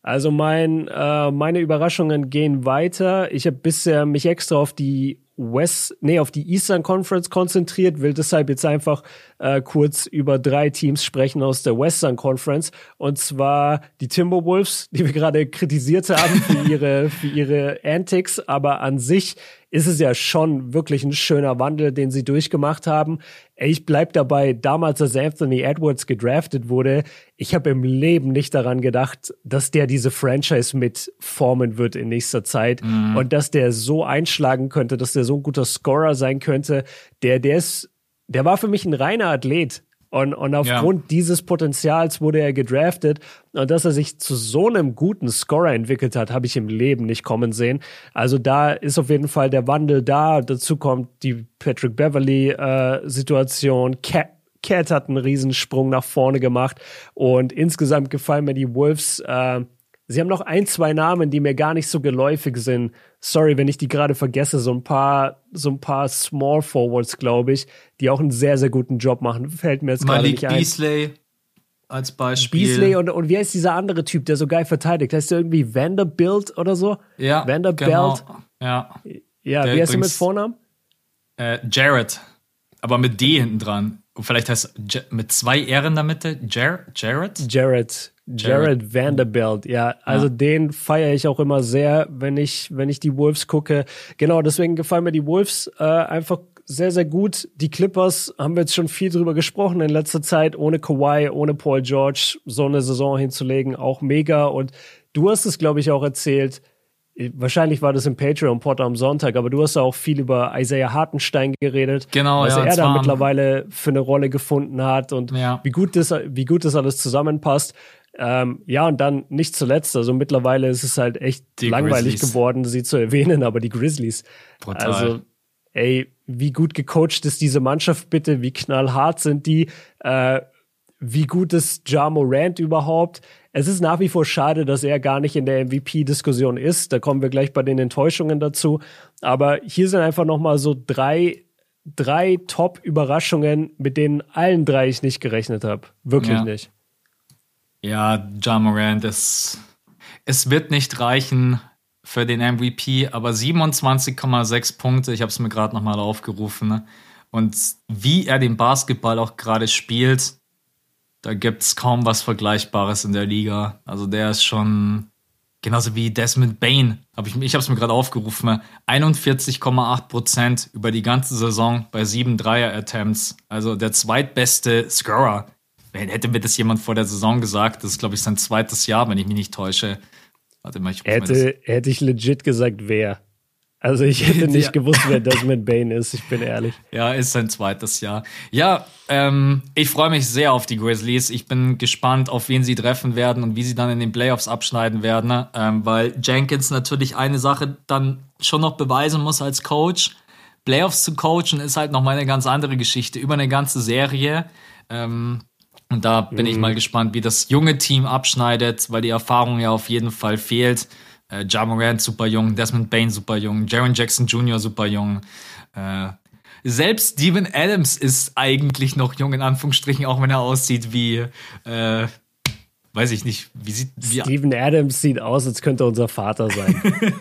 Also, mein, äh, meine Überraschungen gehen weiter. Ich habe bisher mich extra auf die West, nee, auf die Eastern Conference konzentriert, will deshalb jetzt einfach äh, kurz über drei Teams sprechen aus der Western Conference. Und zwar die Timberwolves, die wir gerade kritisiert haben für <laughs> ihre, für ihre Antics, aber an sich ist es ja schon wirklich ein schöner Wandel, den sie durchgemacht haben. Ich bleib dabei, damals, als Anthony Edwards gedraftet wurde, ich habe im Leben nicht daran gedacht, dass der diese Franchise mitformen wird in nächster Zeit mhm. und dass der so einschlagen könnte, dass der so ein guter Scorer sein könnte. Der, der ist, der war für mich ein reiner Athlet. Und, und aufgrund ja. dieses Potenzials wurde er gedraftet. Und dass er sich zu so einem guten Scorer entwickelt hat, habe ich im Leben nicht kommen sehen. Also da ist auf jeden Fall der Wandel da. Dazu kommt die Patrick Beverly-Situation. Äh, Cat, Cat hat einen Riesensprung nach vorne gemacht. Und insgesamt gefallen mir die Wolves. Äh, Sie haben noch ein, zwei Namen, die mir gar nicht so geläufig sind. Sorry, wenn ich die gerade vergesse. So ein paar, so ein paar Small Forwards, glaube ich, die auch einen sehr, sehr guten Job machen. Fällt mir jetzt gerade nicht ein. Beasley als Beispiel. Beasley und, und wie heißt dieser andere Typ, der so geil verteidigt? Heißt der irgendwie Vanderbilt oder so? Ja. Vanderbilt. Genau. Ja. Ja, der wie heißt er mit Vornamen? Äh, Jared. aber mit D hinten dran. Vielleicht heißt mit zwei R in der Mitte. Jar Jared? Jared. Jared Vanderbilt, ja, also ja. den feiere ich auch immer sehr, wenn ich, wenn ich die Wolves gucke. Genau, deswegen gefallen mir die Wolves äh, einfach sehr, sehr gut. Die Clippers haben wir jetzt schon viel drüber gesprochen in letzter Zeit, ohne Kawhi, ohne Paul George, so eine Saison hinzulegen, auch mega. Und du hast es, glaube ich, auch erzählt, wahrscheinlich war das im Patreon-Pod am Sonntag, aber du hast auch viel über Isaiah Hartenstein geredet. Genau, was ja, er da mittlerweile für eine Rolle gefunden hat und ja. wie gut das, wie gut das alles zusammenpasst. Ähm, ja, und dann nicht zuletzt, also mittlerweile ist es halt echt die langweilig Grizzlies. geworden, sie zu erwähnen, aber die Grizzlies. Brutal. Also, ey, wie gut gecoacht ist diese Mannschaft bitte, wie knallhart sind die, äh, wie gut ist Ja Morant überhaupt? Es ist nach wie vor schade, dass er gar nicht in der MVP-Diskussion ist. Da kommen wir gleich bei den Enttäuschungen dazu. Aber hier sind einfach noch mal so drei, drei Top-Überraschungen, mit denen allen drei ich nicht gerechnet habe. Wirklich ja. nicht. Ja, Ja Morant ist, es wird nicht reichen für den MVP, aber 27,6 Punkte, ich habe es mir gerade nochmal aufgerufen. Ne? Und wie er den Basketball auch gerade spielt, da gibt es kaum was Vergleichbares in der Liga. Also der ist schon genauso wie Desmond Bain. Hab ich ich habe es mir gerade aufgerufen. 41,8 Prozent über die ganze Saison bei sieben Dreier-Attempts. Also der zweitbeste Scorer. Hätte mir das jemand vor der Saison gesagt, das ist, glaube ich, sein zweites Jahr, wenn ich mich nicht täusche. Warte mal, ich hätte, hätte ich legit gesagt, wer. Also ich hätte <laughs> nicht ja. gewusst, wer <laughs> Desmond Bain ist, ich bin ehrlich. Ja, ist sein zweites Jahr. Ja, ähm, ich freue mich sehr auf die Grizzlies. Ich bin gespannt, auf wen sie treffen werden und wie sie dann in den Playoffs abschneiden werden, ne? ähm, weil Jenkins natürlich eine Sache dann schon noch beweisen muss als Coach. Playoffs zu coachen ist halt noch mal eine ganz andere Geschichte über eine ganze Serie. Ähm, und da bin mhm. ich mal gespannt, wie das junge Team abschneidet, weil die Erfahrung ja auf jeden Fall fehlt. Äh, ja Morant super jung, Desmond Bain super jung, Jaron Jackson Jr. super jung. Äh, selbst Steven Adams ist eigentlich noch jung, in Anführungsstrichen, auch wenn er aussieht wie, äh, weiß ich nicht, wie sieht. Wie Steven Adams sieht aus, als könnte er unser Vater sein. <laughs>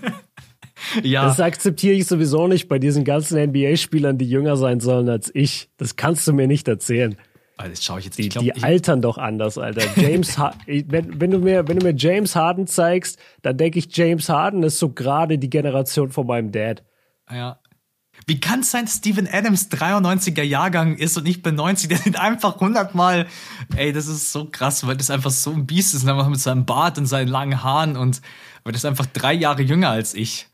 ja. Das akzeptiere ich sowieso nicht bei diesen ganzen NBA-Spielern, die jünger sein sollen als ich. Das kannst du mir nicht erzählen. Das schaue ich jetzt. Die, glaub, die altern doch anders, Alter. James, <laughs> wenn, wenn, du mir, wenn du mir James Harden zeigst, dann denke ich, James Harden ist so gerade die Generation von meinem Dad. Ja. Wie kann es sein, Steven Adams 93er Jahrgang ist und ich bin 90? Der sind einfach 100 Mal. Ey, das ist so krass, weil das einfach so ein Biest ist, einfach mit seinem Bart und seinen langen Haaren und weil das ist einfach drei Jahre jünger als ich.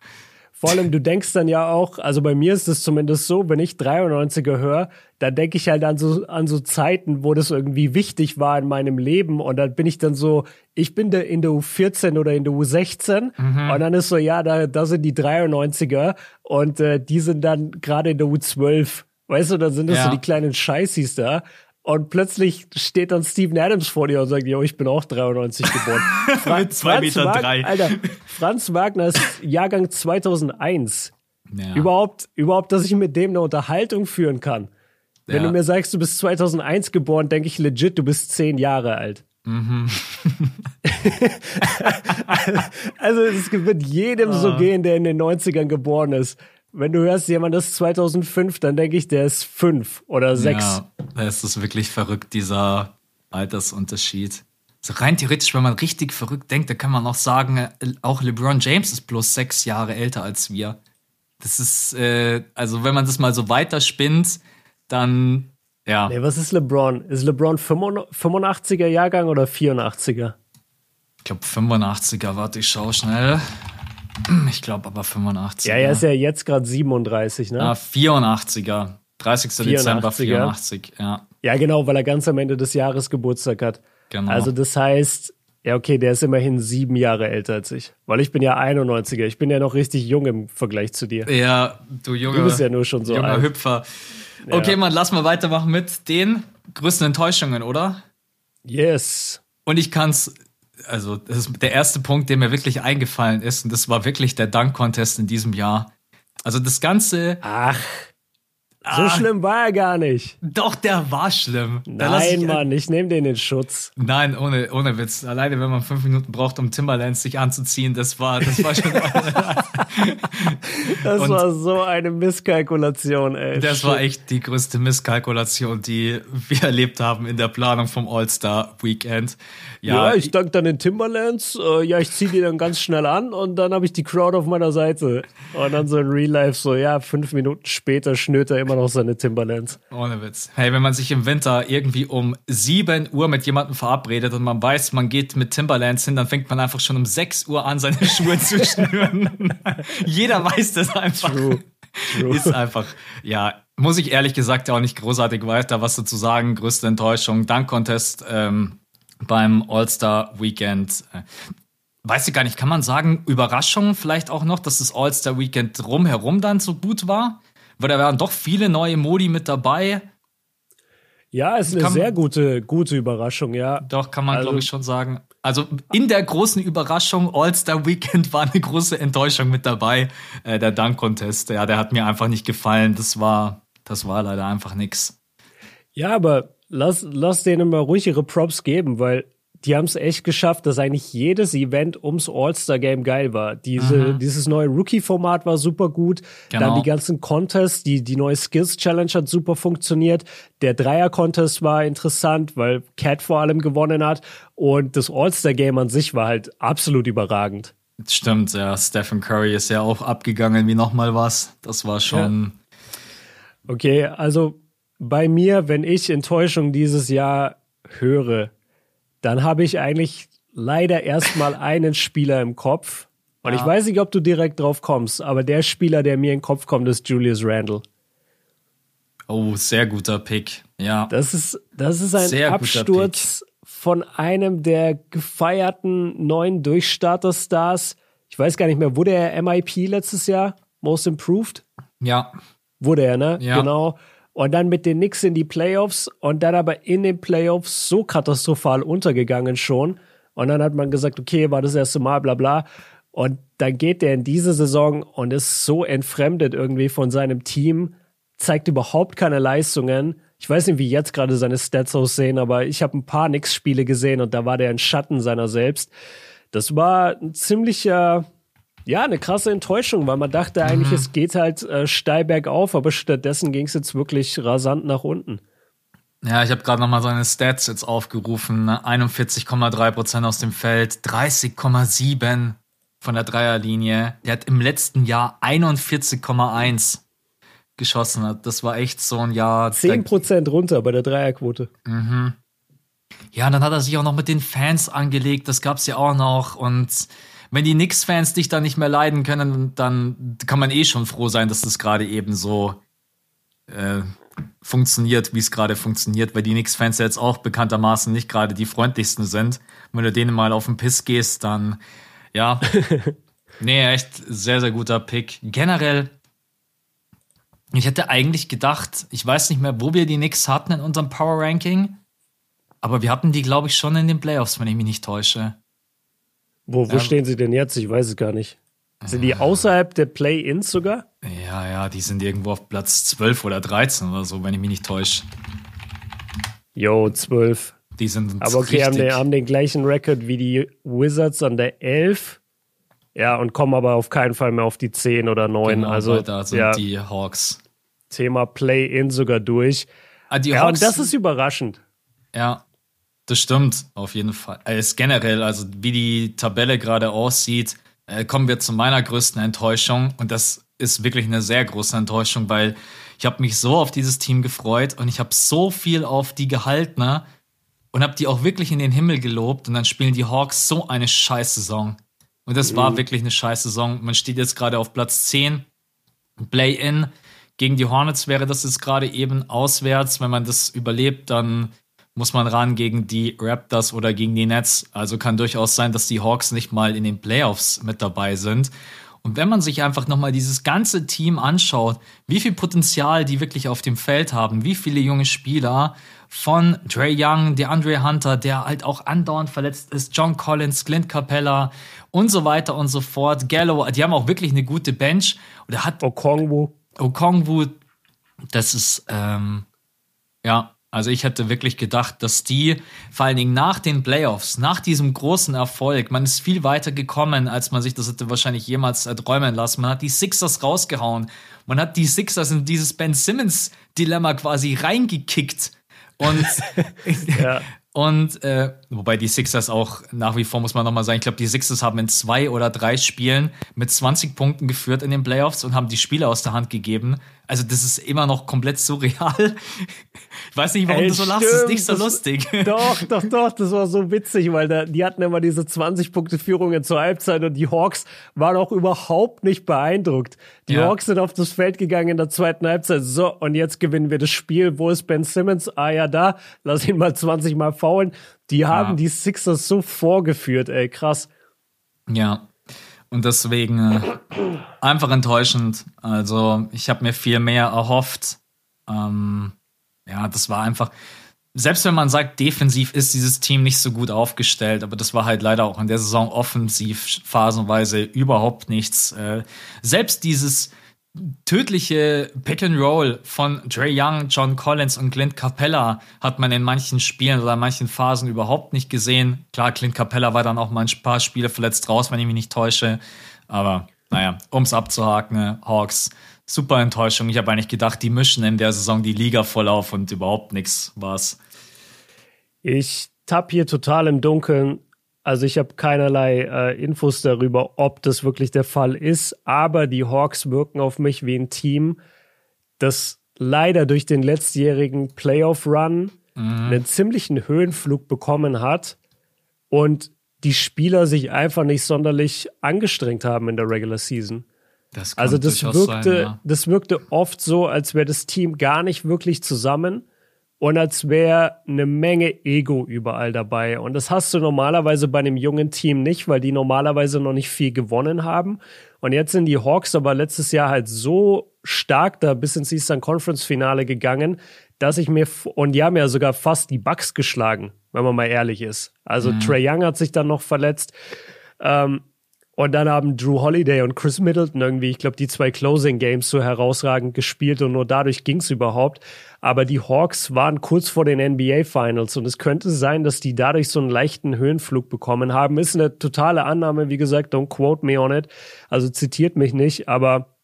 Vor allem, du denkst dann ja auch, also bei mir ist es zumindest so, wenn ich 93er höre, dann denke ich halt an so, an so Zeiten, wo das irgendwie wichtig war in meinem Leben und dann bin ich dann so, ich bin in der U14 oder in der U16 mhm. und dann ist so, ja, da, da sind die 93er und äh, die sind dann gerade in der U12. Weißt du, dann sind das ja. so die kleinen Scheißis da. Und plötzlich steht dann Steven Adams vor dir und sagt, yo, ich bin auch 93 geboren. Fra <laughs> Mit zwei Franz Meter drei. Alter, Franz Wagner ist Jahrgang 2001. Ja. Überhaupt, überhaupt, dass ich mit dem eine Unterhaltung führen kann. Wenn ja. du mir sagst, du bist 2001 geboren, denke ich legit, du bist zehn Jahre alt. Mhm. <laughs> also es wird jedem ah. so gehen, der in den 90ern geboren ist. Wenn du hörst, jemand ist 2005, dann denke ich, der ist fünf oder sechs. Ja, es ist wirklich verrückt, dieser Altersunterschied. So rein theoretisch, wenn man richtig verrückt denkt, da kann man auch sagen, auch LeBron James ist bloß sechs Jahre älter als wir. Das ist, äh, also wenn man das mal so weiterspinnt, dann, ja. Nee, was ist LeBron? Ist LeBron 85er Jahrgang oder 84er? Ich glaube 85er, warte, ich schau schnell. Ich glaube aber 85. Ja, er ist ja jetzt gerade 37, ne? Ah, 84er. 30. 84er. Dezember 84, ja. Ja, genau, weil er ganz am Ende des Jahres Geburtstag hat. Genau. Also das heißt, ja, okay, der ist immerhin sieben Jahre älter als ich. Weil ich bin ja 91er. Ich bin ja noch richtig jung im Vergleich zu dir. Ja, du junger. Du bist ja nur schon so junger alt. Hüpfer. Okay, ja. Mann, lass mal weitermachen mit den größten Enttäuschungen, oder? Yes. Und ich kann's also das ist der erste Punkt, der mir wirklich eingefallen ist, und das war wirklich der Dunk-Contest in diesem Jahr. Also das Ganze. Ach. So ah, schlimm war er gar nicht. Doch, der war schlimm. Nein, ich, Mann, ich nehme den in Schutz. Nein, ohne, ohne Witz. Alleine, wenn man fünf Minuten braucht, um Timberlands sich anzuziehen, das war, das war schon. <laughs> <laughs> das Und war so eine Misskalkulation, ey. Das Shit. war echt die größte Misskalkulation, die wir erlebt haben in der Planung vom All-Star-Weekend. Ja, ja, ich danke dann den Timberlands. Äh, ja, ich ziehe die dann ganz schnell an und dann habe ich die Crowd auf meiner Seite. Und dann so in Real Life so, ja, fünf Minuten später schnürt er immer noch seine Timberlands. Ohne Witz. Hey, wenn man sich im Winter irgendwie um 7 Uhr mit jemandem verabredet und man weiß, man geht mit Timberlands hin, dann fängt man einfach schon um 6 Uhr an, seine <laughs> Schuhe zu schnüren. <laughs> Jeder weiß das einfach. True. True. Ist einfach, ja, muss ich ehrlich gesagt auch nicht großartig weiter was dazu sagen. Größte Enttäuschung. Dank Contest. Ähm, beim All-Star Weekend. Äh, weiß ich gar nicht, kann man sagen, Überraschung vielleicht auch noch, dass das All-Star Weekend drumherum dann so gut war? Weil da waren doch viele neue Modi mit dabei. Ja, es ist eine kann, sehr gute, gute Überraschung, ja. Doch, kann man, also, glaube ich, schon sagen. Also in der großen Überraschung All-Star Weekend <laughs> war eine große Enttäuschung mit dabei. Äh, der Dunk-Contest, ja, der hat mir einfach nicht gefallen. Das war, das war leider einfach nix. Ja, aber lass, lass denen mal ruhig ihre Props geben, weil die haben es echt geschafft, dass eigentlich jedes Event ums All-Star-Game geil war. Diese, mhm. Dieses neue Rookie-Format war super gut. Genau. Dann die ganzen Contests, die, die neue Skills-Challenge hat super funktioniert. Der Dreier-Contest war interessant, weil Cat vor allem gewonnen hat. Und das All-Star-Game an sich war halt absolut überragend. Stimmt, ja. Stephen Curry ist ja auch abgegangen wie nochmal was. Das war schon. Ja. Okay, also bei mir, wenn ich Enttäuschung dieses Jahr höre, dann habe ich eigentlich leider erstmal einen Spieler im Kopf. Und ja. ich weiß nicht, ob du direkt drauf kommst, aber der Spieler, der mir in den Kopf kommt, ist Julius Randle. Oh, sehr guter Pick. Ja. Das ist, das ist ein sehr Absturz von einem der gefeierten neuen Durchstarter-Stars. Ich weiß gar nicht mehr, wurde er MIP letztes Jahr? Most Improved? Ja. Wurde er, ne? Ja. Genau und dann mit den Knicks in die Playoffs und dann aber in den Playoffs so katastrophal untergegangen schon. Und dann hat man gesagt, okay, war das erste Mal, bla bla. Und dann geht der in diese Saison und ist so entfremdet irgendwie von seinem Team, zeigt überhaupt keine Leistungen. Ich weiß nicht, wie jetzt gerade seine Stats aussehen, aber ich habe ein paar Knicks-Spiele gesehen und da war der ein Schatten seiner selbst. Das war ein ziemlicher ja, eine krasse Enttäuschung, weil man dachte eigentlich, mhm. es geht halt äh, steil bergauf, aber stattdessen ging es jetzt wirklich rasant nach unten. Ja, ich habe gerade nochmal seine Stats jetzt aufgerufen. 41,3 Prozent aus dem Feld, 30,7 von der Dreierlinie. Der hat im letzten Jahr 41,1 geschossen. Das war echt so ein Jahr. 10 Prozent runter bei der Dreierquote. Mhm. Ja, und dann hat er sich auch noch mit den Fans angelegt. Das gab's ja auch noch und wenn die Knicks-Fans dich dann nicht mehr leiden können, dann kann man eh schon froh sein, dass das gerade eben so äh, funktioniert, wie es gerade funktioniert, weil die Knicks-Fans ja jetzt auch bekanntermaßen nicht gerade die freundlichsten sind. Wenn du denen mal auf den Piss gehst, dann ja. <laughs> nee, echt sehr, sehr guter Pick. Generell, ich hätte eigentlich gedacht, ich weiß nicht mehr, wo wir die Knicks hatten in unserem Power Ranking, aber wir hatten die, glaube ich, schon in den Playoffs, wenn ich mich nicht täusche. Wo, wo ähm, stehen sie denn jetzt? Ich weiß es gar nicht. Sind die außerhalb der Play-Ins sogar? Ja, ja, die sind irgendwo auf Platz 12 oder 13 oder so, wenn ich mich nicht täusche. Jo, 12. Die sind Aber okay, haben den, haben den gleichen Rekord wie die Wizards an der 11. Ja, und kommen aber auf keinen Fall mehr auf die 10 oder 9. Genau, also da sind ja, die Hawks. Thema Play-In sogar durch. Ah, die ja, Hawks, und das ist überraschend. Ja, das stimmt, auf jeden Fall. Als generell, also wie die Tabelle gerade aussieht, äh, kommen wir zu meiner größten Enttäuschung. Und das ist wirklich eine sehr große Enttäuschung, weil ich habe mich so auf dieses Team gefreut und ich habe so viel auf die gehalten ne? und habe die auch wirklich in den Himmel gelobt. Und dann spielen die Hawks so eine Scheißsaison. Und das mhm. war wirklich eine Scheißsaison. Man steht jetzt gerade auf Platz 10. Play-in. Gegen die Hornets wäre das jetzt gerade eben auswärts. Wenn man das überlebt, dann muss man ran gegen die Raptors oder gegen die Nets. Also kann durchaus sein, dass die Hawks nicht mal in den Playoffs mit dabei sind. Und wenn man sich einfach nochmal dieses ganze Team anschaut, wie viel Potenzial die wirklich auf dem Feld haben, wie viele junge Spieler von Dre Young, der Andre Hunter, der halt auch andauernd verletzt ist, John Collins, Clint Capella und so weiter und so fort, Gallo, die haben auch wirklich eine gute Bench. Oder hat Okongwu. Okongwu, Das ist, ähm, ja, also ich hätte wirklich gedacht, dass die vor allen Dingen nach den Playoffs, nach diesem großen Erfolg, man ist viel weiter gekommen, als man sich das hätte wahrscheinlich jemals erträumen lassen. Man hat die Sixers rausgehauen. Man hat die Sixers in dieses Ben Simmons Dilemma quasi reingekickt. Und <laughs> ja. Und äh, wobei die Sixers auch nach wie vor, muss man nochmal sagen, ich glaube, die Sixers haben in zwei oder drei Spielen mit 20 Punkten geführt in den Playoffs und haben die Spiele aus der Hand gegeben. Also das ist immer noch komplett surreal. Ich weiß nicht, warum Ey, du so lachst, das ist nicht so das, lustig. <laughs> Doch, doch, doch, das war so witzig, weil da, die hatten immer diese 20-Punkte-Führungen zur Halbzeit und die Hawks waren auch überhaupt nicht beeindruckt. Die ja. Hawks sind auf das Feld gegangen in der zweiten Halbzeit. So, und jetzt gewinnen wir das Spiel. Wo ist Ben Simmons? Ah ja, da. Lass ihn mal 20 Mal faulen. Die haben ja. die Sixers so vorgeführt, ey, krass. Ja, und deswegen äh, einfach enttäuschend. Also ich habe mir viel mehr erhofft. Ähm, ja, das war einfach. Selbst wenn man sagt, defensiv ist dieses Team nicht so gut aufgestellt, aber das war halt leider auch in der Saison offensiv phasenweise überhaupt nichts. Äh, selbst dieses tödliche Pick and Roll von Dre Young, John Collins und Clint Capella hat man in manchen Spielen oder in manchen Phasen überhaupt nicht gesehen. Klar, Clint Capella war dann auch mal ein paar Spiele verletzt raus, wenn ich mich nicht täusche. Aber naja, ums abzuhaken, Hawks, super Enttäuschung. Ich habe eigentlich gedacht, die mischen in der Saison die Liga voll auf und überhaupt nichts war's. Ich tapp hier total im Dunkeln. Also ich habe keinerlei äh, Infos darüber, ob das wirklich der Fall ist, aber die Hawks wirken auf mich wie ein Team, das leider durch den letztjährigen Playoff-Run mhm. einen ziemlichen Höhenflug bekommen hat und die Spieler sich einfach nicht sonderlich angestrengt haben in der Regular Season. Das also das wirkte, sein, ja. das wirkte oft so, als wäre das Team gar nicht wirklich zusammen und als wäre eine Menge Ego überall dabei. Und das hast du normalerweise bei einem jungen Team nicht, weil die normalerweise noch nicht viel gewonnen haben. Und jetzt sind die Hawks aber letztes Jahr halt so stark da bis ins Eastern Conference Finale gegangen, dass ich mir, und die haben ja sogar fast die Bucks geschlagen, wenn man mal ehrlich ist. Also mhm. Trey Young hat sich dann noch verletzt. Ähm, und dann haben Drew Holiday und Chris Middleton irgendwie, ich glaube, die zwei Closing Games so herausragend gespielt und nur dadurch ging es überhaupt. Aber die Hawks waren kurz vor den NBA Finals und es könnte sein, dass die dadurch so einen leichten Höhenflug bekommen haben. Ist eine totale Annahme, wie gesagt, don't quote me on it. Also zitiert mich nicht, aber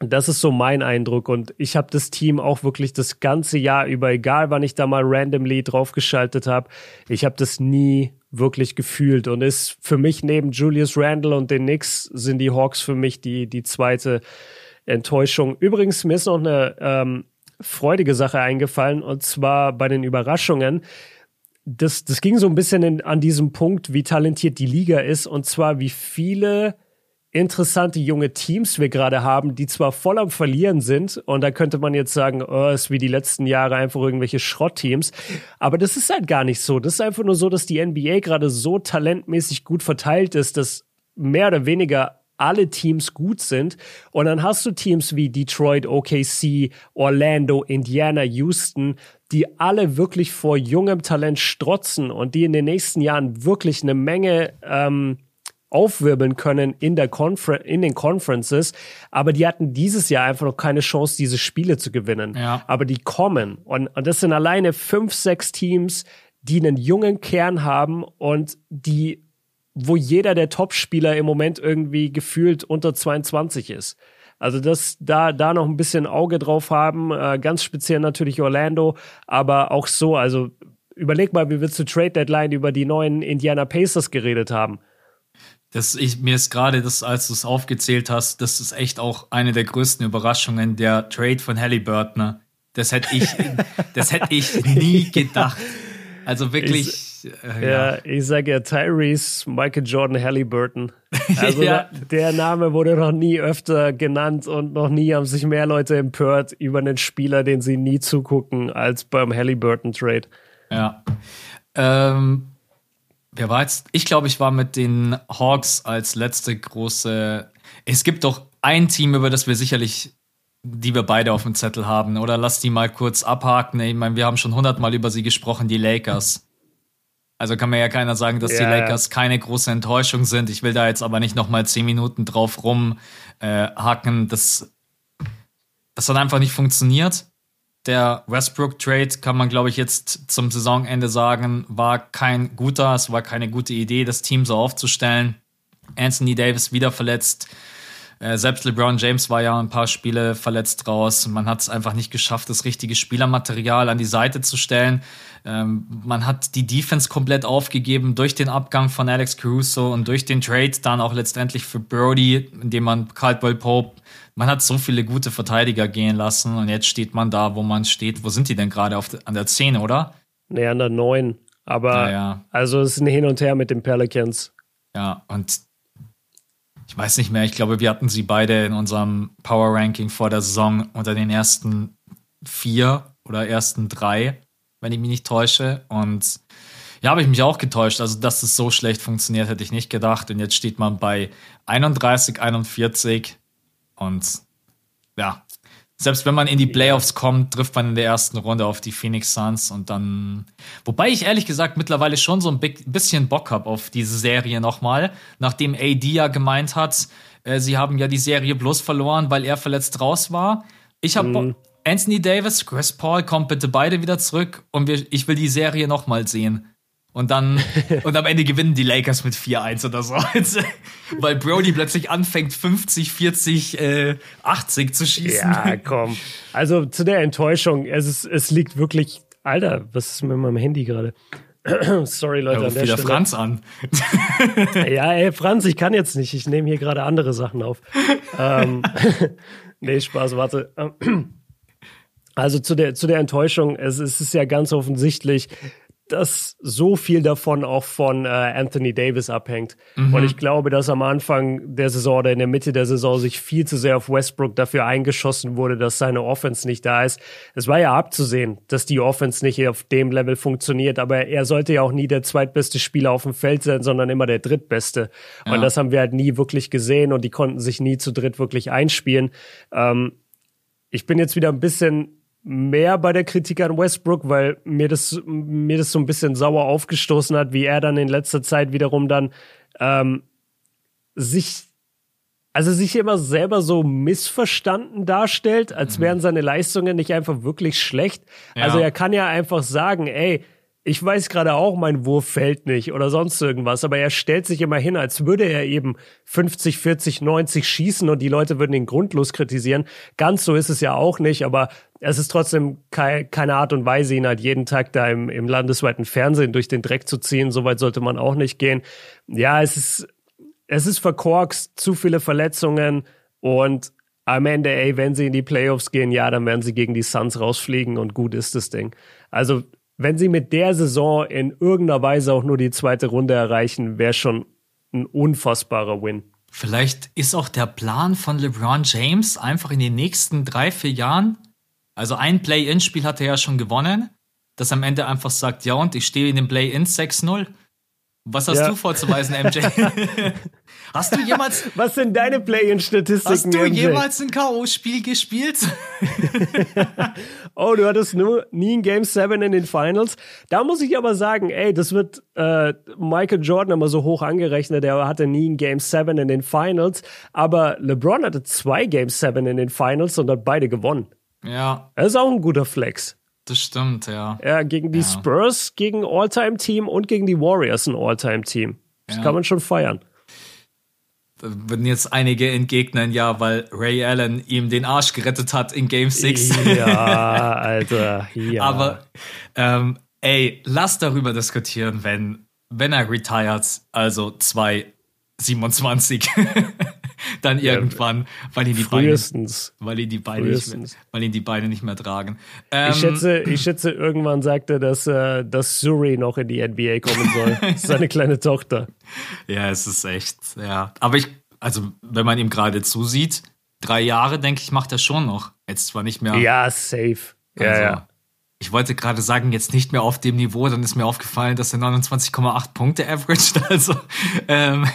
das ist so mein Eindruck und ich habe das Team auch wirklich das ganze Jahr über, egal wann ich da mal randomly draufgeschaltet habe, ich habe das nie wirklich gefühlt und ist für mich neben Julius Randle und den Knicks sind die Hawks für mich die, die zweite Enttäuschung. Übrigens, mir ist noch eine ähm, freudige Sache eingefallen und zwar bei den Überraschungen. Das, das ging so ein bisschen in, an diesem Punkt, wie talentiert die Liga ist und zwar wie viele interessante junge Teams wir gerade haben, die zwar voll am Verlieren sind, und da könnte man jetzt sagen, oh, ist wie die letzten Jahre einfach irgendwelche Schrottteams, aber das ist halt gar nicht so. Das ist einfach nur so, dass die NBA gerade so talentmäßig gut verteilt ist, dass mehr oder weniger alle Teams gut sind. Und dann hast du Teams wie Detroit, OKC, Orlando, Indiana, Houston, die alle wirklich vor jungem Talent strotzen und die in den nächsten Jahren wirklich eine Menge ähm, aufwirbeln können in, der Confer in den Conferences, aber die hatten dieses Jahr einfach noch keine Chance, diese Spiele zu gewinnen. Ja. Aber die kommen und, und das sind alleine fünf, sechs Teams, die einen jungen Kern haben und die, wo jeder der Topspieler im Moment irgendwie gefühlt unter 22 ist. Also das da da noch ein bisschen Auge drauf haben, äh, ganz speziell natürlich Orlando, aber auch so, also überleg mal, wie wir zur Trade Deadline über die neuen Indiana Pacers geredet haben. Das, ich, mir ist gerade das, als du es aufgezählt hast, das ist echt auch eine der größten Überraschungen, der Trade von Halliburton. Das hätte ich, <laughs> das hätte ich nie gedacht. Also wirklich. Ich, äh, ja. ja. ich sage ja Tyrese, Michael Jordan, Halliburton. <laughs> Also ja. der Name wurde noch nie öfter genannt und noch nie haben sich mehr Leute empört über einen Spieler, den sie nie zugucken, als beim Halliburton Trade. Ja. Ähm, Wer war jetzt? Ich glaube, ich war mit den Hawks als letzte große. Es gibt doch ein Team, über das wir sicherlich, die wir beide auf dem Zettel haben. Oder lass die mal kurz abhaken. Ich meine, wir haben schon hundertmal über sie gesprochen, die Lakers. Also kann mir ja keiner sagen, dass yeah. die Lakers keine große Enttäuschung sind. Ich will da jetzt aber nicht noch mal zehn Minuten drauf rumhaken. Äh, das das hat einfach nicht funktioniert. Der Westbrook-Trade kann man, glaube ich, jetzt zum Saisonende sagen, war kein guter, es war keine gute Idee, das Team so aufzustellen. Anthony Davis wieder verletzt. Äh, selbst LeBron James war ja ein paar Spiele verletzt raus. Man hat es einfach nicht geschafft, das richtige Spielermaterial an die Seite zu stellen. Ähm, man hat die Defense komplett aufgegeben durch den Abgang von Alex Caruso und durch den Trade dann auch letztendlich für Brody, indem man Caldwell Pope man hat so viele gute Verteidiger gehen lassen und jetzt steht man da, wo man steht. Wo sind die denn gerade? An der 10, oder? Nee, an der 9. Aber ja, ja. also es ist ein Hin und Her mit den Pelicans. Ja, und ich weiß nicht mehr, ich glaube, wir hatten sie beide in unserem Power Ranking vor der Saison unter den ersten vier oder ersten drei, wenn ich mich nicht täusche. Und ja, habe ich mich auch getäuscht. Also, dass es so schlecht funktioniert, hätte ich nicht gedacht. Und jetzt steht man bei 31, 41. Und ja, selbst wenn man in die Playoffs kommt, trifft man in der ersten Runde auf die Phoenix Suns und dann. Wobei ich ehrlich gesagt mittlerweile schon so ein bisschen Bock habe auf diese Serie nochmal, nachdem AD ja gemeint hat, äh, sie haben ja die Serie bloß verloren, weil er verletzt raus war. Ich habe mhm. Anthony Davis, Chris Paul, kommt bitte beide wieder zurück und wir, ich will die Serie nochmal sehen. Und dann, <laughs> und am Ende gewinnen die Lakers mit 4-1 oder so. Weil Brody plötzlich anfängt, 50, 40, äh, 80 zu schießen. Ja, komm. Also zu der Enttäuschung, es, ist, es liegt wirklich. Alter, was ist mit meinem Handy gerade? <clears throat> Sorry, Leute. Ja, an der wieder Stelle. Franz an. <laughs> ja, ey, Franz, ich kann jetzt nicht. Ich nehme hier gerade andere Sachen auf. ähm, <laughs> nee, Spaß, warte. <clears throat> Also zu der, zu der Enttäuschung, es, es ist ja ganz offensichtlich, dass so viel davon auch von äh, Anthony Davis abhängt. Mhm. Und ich glaube, dass am Anfang der Saison oder in der Mitte der Saison sich viel zu sehr auf Westbrook dafür eingeschossen wurde, dass seine Offense nicht da ist. Es war ja abzusehen, dass die Offense nicht auf dem Level funktioniert, aber er sollte ja auch nie der zweitbeste Spieler auf dem Feld sein, sondern immer der drittbeste. Ja. Und das haben wir halt nie wirklich gesehen und die konnten sich nie zu dritt wirklich einspielen. Ähm, ich bin jetzt wieder ein bisschen mehr bei der Kritik an Westbrook, weil mir das, mir das so ein bisschen sauer aufgestoßen hat, wie er dann in letzter Zeit wiederum dann ähm, sich, also sich immer selber so missverstanden darstellt, als mhm. wären seine Leistungen nicht einfach wirklich schlecht. Ja. Also er kann ja einfach sagen, ey, ich weiß gerade auch, mein Wurf fällt nicht oder sonst irgendwas, aber er stellt sich immer hin, als würde er eben 50, 40, 90 schießen und die Leute würden ihn grundlos kritisieren. Ganz so ist es ja auch nicht, aber es ist trotzdem kei keine Art und Weise, ihn halt jeden Tag da im, im landesweiten Fernsehen durch den Dreck zu ziehen. Soweit sollte man auch nicht gehen. Ja, es ist, es ist verkorkst, zu viele Verletzungen und am Ende, ey, wenn sie in die Playoffs gehen, ja, dann werden sie gegen die Suns rausfliegen und gut ist das Ding. Also wenn sie mit der Saison in irgendeiner Weise auch nur die zweite Runde erreichen, wäre schon ein unfassbarer Win. Vielleicht ist auch der Plan von LeBron James einfach in den nächsten drei, vier Jahren, also ein Play-In-Spiel hat er ja schon gewonnen, dass am Ende einfach sagt, ja und ich stehe in dem Play-In 6-0. Was hast ja. du vorzuweisen, MJ? <laughs> <laughs> hast du jemals. <laughs> Was sind deine Play-in-Statistiken? Hast du jemals ein K.O.-Spiel gespielt? <laughs> oh, du hattest nur nie ein Game 7 in den Finals. Da muss ich aber sagen, ey, das wird äh, Michael Jordan immer so hoch angerechnet. Er hatte nie ein Game 7 in den Finals. Aber LeBron hatte zwei Game 7 in den Finals und hat beide gewonnen. Ja. Das ist auch ein guter Flex. Das stimmt, ja. Ja, gegen die ja. Spurs, gegen All-Time-Team und gegen die Warriors ein All-Time-Team. Das ja. kann man schon feiern. Würden jetzt einige entgegnen, ja, weil Ray Allen ihm den Arsch gerettet hat in Game 6. Ja, <laughs> Alter, ja. Aber, ähm, ey, lass darüber diskutieren, wenn, wenn er retired, also 227. <laughs> dann irgendwann, weil ihn die Frühestens. Beine, weil ihn die Beine, nicht mehr, weil ihn die Beine nicht mehr tragen. Ähm, ich schätze, ich schätze, irgendwann sagt er, dass, äh, dass Suri noch in die NBA kommen soll. <laughs> Seine kleine Tochter. Ja, es ist echt, ja. Aber ich, also, wenn man ihm gerade zusieht, drei Jahre, denke ich, macht er schon noch. Jetzt zwar nicht mehr. Ja, safe. Ja, also, ja. Ich wollte gerade sagen, jetzt nicht mehr auf dem Niveau, dann ist mir aufgefallen, dass er 29,8 Punkte averaged. <laughs> Also, ähm,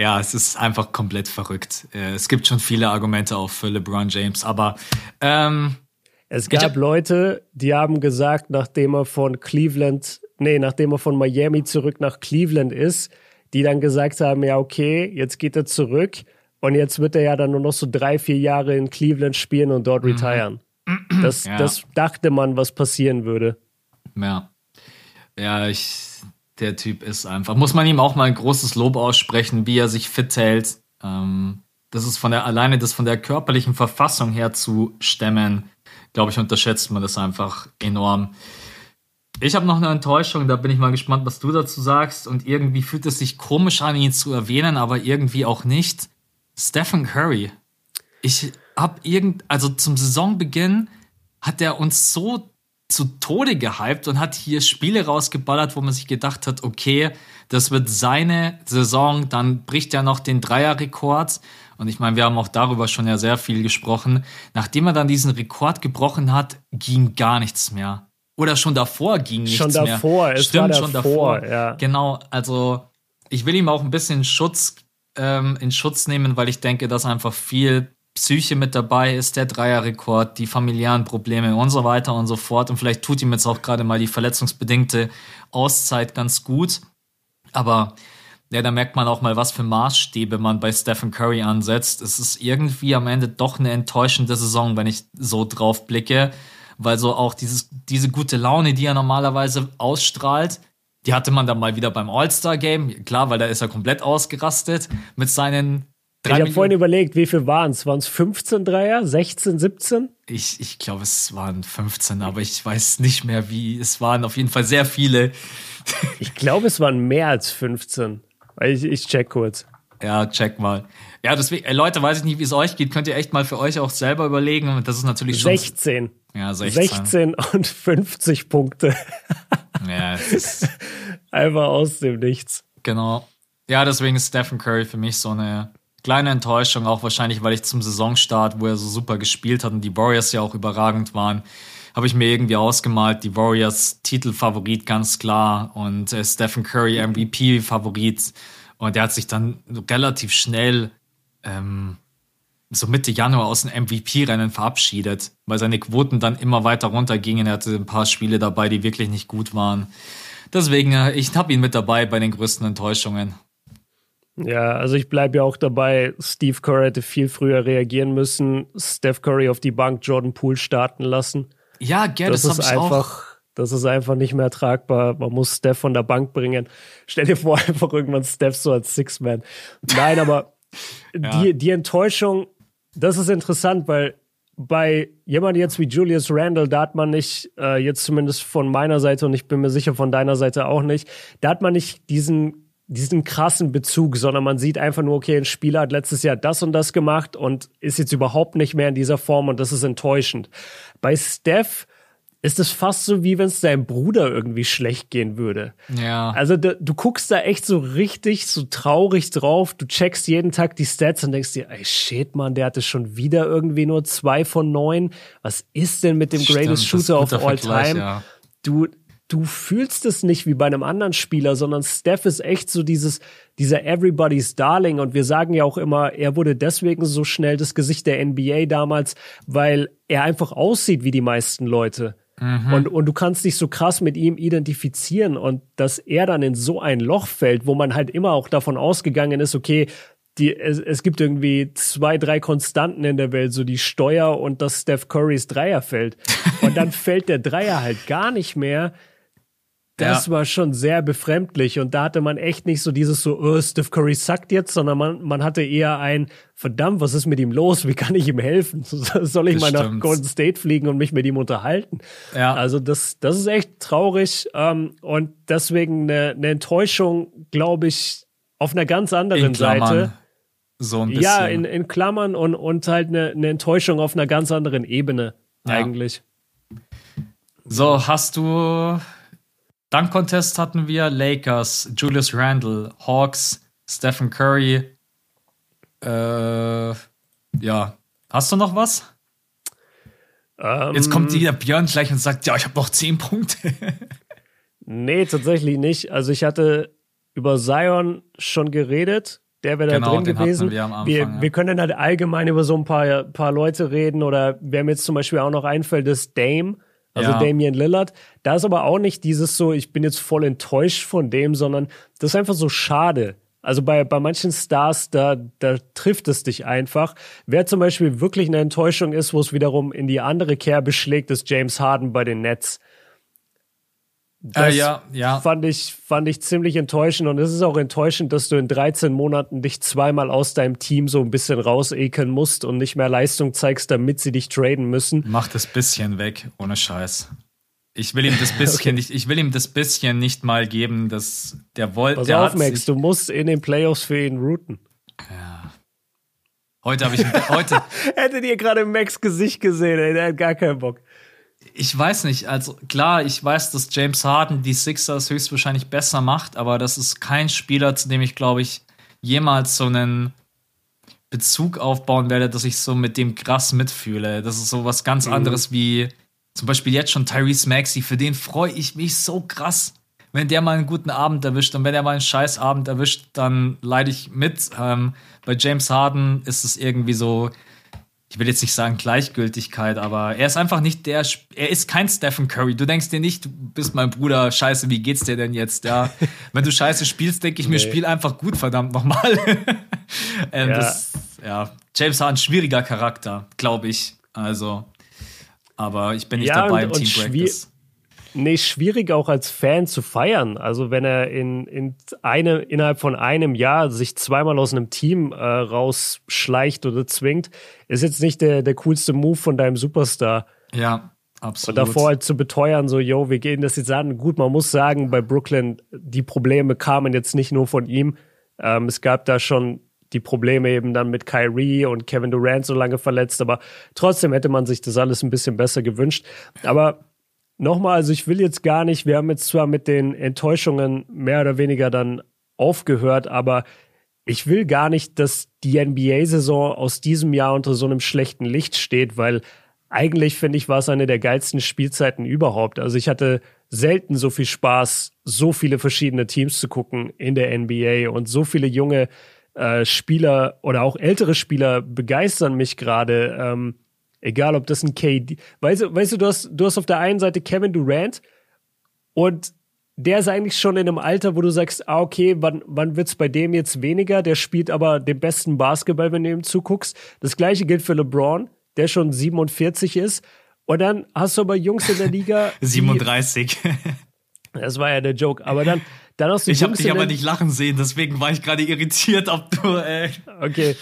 ja, es ist einfach komplett verrückt. Äh, es gibt schon viele Argumente auch für LeBron James, aber ähm, es gab hab, Leute, die haben gesagt, nachdem er von Cleveland, nee, nachdem er von Miami zurück nach Cleveland ist, die dann gesagt haben, ja, okay, jetzt geht er zurück Und jetzt wird er ja dann nur noch so drei, vier Jahre in Cleveland spielen und dort mhm. retiren. <clears throat> Das, ja. das dachte man, was passieren würde. Ja. Ja, ich, der Typ ist einfach. Muss man ihm auch mal ein großes Lob aussprechen, wie er sich fit hält. Ähm, das ist von der, alleine das von der körperlichen Verfassung her zu stemmen, glaube ich, unterschätzt man das einfach enorm. Ich habe noch eine Enttäuschung, da bin ich mal gespannt, was du dazu sagst. Und irgendwie fühlt es sich komisch an, ihn zu erwähnen, aber irgendwie auch nicht. Stephen Curry. Ich habe irgend, also zum Saisonbeginn hat er uns so zu Tode gehypt und hat hier Spiele rausgeballert, wo man sich gedacht hat, okay, das wird seine Saison, dann bricht er noch den Dreierrekord. Und ich meine, wir haben auch darüber schon ja sehr viel gesprochen. Nachdem er dann diesen Rekord gebrochen hat, ging gar nichts mehr. Oder schon davor ging nichts schon davor, mehr. Es Stimmt, schon davor. Ja. Genau, also ich will ihm auch ein bisschen Schutz ähm, in Schutz nehmen, weil ich denke, dass einfach viel Psyche mit dabei ist, der Dreierrekord, die familiären Probleme und so weiter und so fort. Und vielleicht tut ihm jetzt auch gerade mal die verletzungsbedingte Auszeit ganz gut. Aber ja, da merkt man auch mal, was für Maßstäbe man bei Stephen Curry ansetzt. Es ist irgendwie am Ende doch eine enttäuschende Saison, wenn ich so drauf blicke, weil so auch dieses, diese gute Laune, die er normalerweise ausstrahlt, die hatte man dann mal wieder beim All-Star-Game. Klar, weil da ist er komplett ausgerastet mit seinen ich habe vorhin überlegt, wie viel waren es? Waren es 15 Dreier, 16, 17? Ich, ich glaube, es waren 15, aber ich weiß nicht mehr, wie. Es waren auf jeden Fall sehr viele. <laughs> ich glaube, es waren mehr als 15. Ich, ich check kurz. Ja, check mal. Ja, deswegen, äh, Leute, weiß ich nicht, wie es euch geht, könnt ihr echt mal für euch auch selber überlegen. Das ist natürlich schon. 16. Ja, 16. 16 und 50 Punkte. ja, es <laughs> ist. Einfach aus dem Nichts. Genau. Ja, deswegen ist Stephen Curry für mich so eine kleine Enttäuschung, auch wahrscheinlich, weil ich zum Saisonstart, wo er so super gespielt hat und die Warriors ja auch überragend waren, habe ich mir irgendwie ausgemalt, die Warriors Titelfavorit ganz klar und äh, Stephen Curry MVP Favorit und der hat sich dann relativ schnell ähm, so Mitte Januar aus dem MVP-Rennen verabschiedet, weil seine Quoten dann immer weiter runtergingen. Er hatte ein paar Spiele dabei, die wirklich nicht gut waren. Deswegen, äh, ich habe ihn mit dabei bei den größten Enttäuschungen. Ja, also ich bleibe ja auch dabei, Steve Curry hätte viel früher reagieren müssen, Steph Curry auf die Bank, Jordan Poole starten lassen. Ja, gerne, das, das ist einfach, das ist einfach nicht mehr tragbar. Man muss Steph von der Bank bringen. Stell dir vor, <laughs> einfach irgendwann Steph so als Six-Man. Nein, aber <laughs> ja. die, die Enttäuschung, das ist interessant, weil bei jemand jetzt wie Julius Randle, da hat man nicht, äh, jetzt zumindest von meiner Seite und ich bin mir sicher von deiner Seite auch nicht, da hat man nicht diesen diesen krassen Bezug, sondern man sieht einfach nur, okay, ein Spieler hat letztes Jahr das und das gemacht und ist jetzt überhaupt nicht mehr in dieser Form und das ist enttäuschend. Bei Steph ist es fast so, wie wenn es deinem Bruder irgendwie schlecht gehen würde. Ja. Also du, du guckst da echt so richtig so traurig drauf. Du checkst jeden Tag die Stats und denkst dir, ey shit, man, der hatte schon wieder irgendwie nur zwei von neun. Was ist denn mit dem Stimmt, Greatest Shooter of All Time? Ja. Du, du fühlst es nicht wie bei einem anderen Spieler, sondern Steph ist echt so dieses, dieser Everybody's Darling. Und wir sagen ja auch immer, er wurde deswegen so schnell das Gesicht der NBA damals, weil er einfach aussieht wie die meisten Leute. Mhm. Und, und du kannst dich so krass mit ihm identifizieren und dass er dann in so ein Loch fällt, wo man halt immer auch davon ausgegangen ist, okay, die, es, es gibt irgendwie zwei, drei Konstanten in der Welt, so die Steuer und dass Steph Currys Dreier fällt. <laughs> Und dann fällt der Dreier halt gar nicht mehr. Das ja. war schon sehr befremdlich und da hatte man echt nicht so dieses so, oh, Steph Curry sackt jetzt, sondern man, man hatte eher ein, verdammt, was ist mit ihm los? Wie kann ich ihm helfen? <laughs> Soll ich das mal stimmt. nach Golden State fliegen und mich mit ihm unterhalten? Ja. Also das, das ist echt traurig ähm, und deswegen eine, eine Enttäuschung, glaube ich, auf einer ganz anderen Seite. So ein bisschen. Ja, in, in Klammern und, und halt eine, eine Enttäuschung auf einer ganz anderen Ebene ja. eigentlich. So, hast du Dunk Contest hatten wir Lakers, Julius Randle, Hawks, Stephen Curry. Äh, ja. Hast du noch was? Ähm, Jetzt kommt wieder Björn gleich und sagt, ja, ich habe noch zehn Punkte. <laughs> nee, tatsächlich nicht. Also ich hatte über Zion schon geredet. Der wäre da genau, drin gewesen. Wir, Anfang, wir, ja. wir, können halt allgemein über so ein paar, paar Leute reden oder wer mir jetzt zum Beispiel auch noch einfällt, ist Dame also ja. Damian Lillard. Da ist aber auch nicht dieses so, ich bin jetzt voll enttäuscht von dem, sondern das ist einfach so schade. Also bei, bei manchen Stars, da, da trifft es dich einfach. Wer zum Beispiel wirklich eine Enttäuschung ist, wo es wiederum in die andere Kerbe schlägt, ist James Harden bei den Nets. Das äh, ja, ja. Fand, ich, fand ich ziemlich enttäuschend. Und es ist auch enttäuschend, dass du in 13 Monaten dich zweimal aus deinem Team so ein bisschen rausekeln musst und nicht mehr Leistung zeigst, damit sie dich traden müssen. Mach das bisschen weg, ohne Scheiß. Ich will ihm das bisschen <laughs> okay. nicht, ich will ihm das bisschen nicht mal geben, dass der wollte. Pass der auf, Max, du musst in den Playoffs für ihn routen. Ja. Heute habe ich heute. <laughs> Hättet ihr gerade Max Gesicht gesehen, ey, der hat gar keinen Bock. Ich weiß nicht, also klar, ich weiß, dass James Harden die Sixers höchstwahrscheinlich besser macht, aber das ist kein Spieler, zu dem ich, glaube ich, jemals so einen Bezug aufbauen werde, dass ich so mit dem krass mitfühle. Das ist so was ganz mhm. anderes wie zum Beispiel jetzt schon Tyrese Maxey, für den freue ich mich so krass. Wenn der mal einen guten Abend erwischt und wenn er mal einen scheiß Abend erwischt, dann leide ich mit. Ähm, bei James Harden ist es irgendwie so, ich will jetzt nicht sagen Gleichgültigkeit, aber er ist einfach nicht der, er ist kein Stephen Curry. Du denkst dir nicht, du bist mein Bruder, scheiße, wie geht's dir denn jetzt? Ja, <laughs> wenn du scheiße spielst, denke ich nee. mir, spiel einfach gut, verdammt nochmal. <laughs> ähm, ja. Das, ja, James Harden, schwieriger Charakter, glaube ich. Also, aber ich bin nicht ja, dabei und, im Team Practice. Nee, schwierig auch als Fan zu feiern. Also wenn er in, in eine, innerhalb von einem Jahr sich zweimal aus einem Team äh, rausschleicht oder zwingt, ist jetzt nicht der, der coolste Move von deinem Superstar. Ja, absolut. Und davor halt zu beteuern, so, yo, wir gehen das jetzt an. Gut, man muss sagen, bei Brooklyn, die Probleme kamen jetzt nicht nur von ihm. Ähm, es gab da schon die Probleme eben dann mit Kyrie und Kevin Durant so lange verletzt, aber trotzdem hätte man sich das alles ein bisschen besser gewünscht. Aber nochmal, also ich will jetzt gar nicht, wir haben jetzt zwar mit den Enttäuschungen mehr oder weniger dann aufgehört, aber ich will gar nicht, dass die NBA-Saison aus diesem Jahr unter so einem schlechten Licht steht, weil eigentlich finde ich, war es eine der geilsten Spielzeiten überhaupt. Also ich hatte selten so viel Spaß, so viele verschiedene Teams zu gucken in der NBA und so viele junge äh, Spieler oder auch ältere Spieler begeistern mich gerade. Ähm, egal, ob das ein KD. Weißt du, weißt du, du hast, du hast auf der einen Seite Kevin Durant und der ist eigentlich schon in einem Alter, wo du sagst, ah, okay, wann, wann wird's bei dem jetzt weniger? Der spielt aber den besten Basketball, wenn du ihm zuguckst. Das gleiche gilt für LeBron, der schon 47 ist. Und dann hast du aber Jungs in der Liga. <laughs> 37. das war ja der Joke. Aber dann, dann hast du ich habe dich aber nicht lachen sehen, deswegen war ich gerade irritiert, ob du. Äh okay.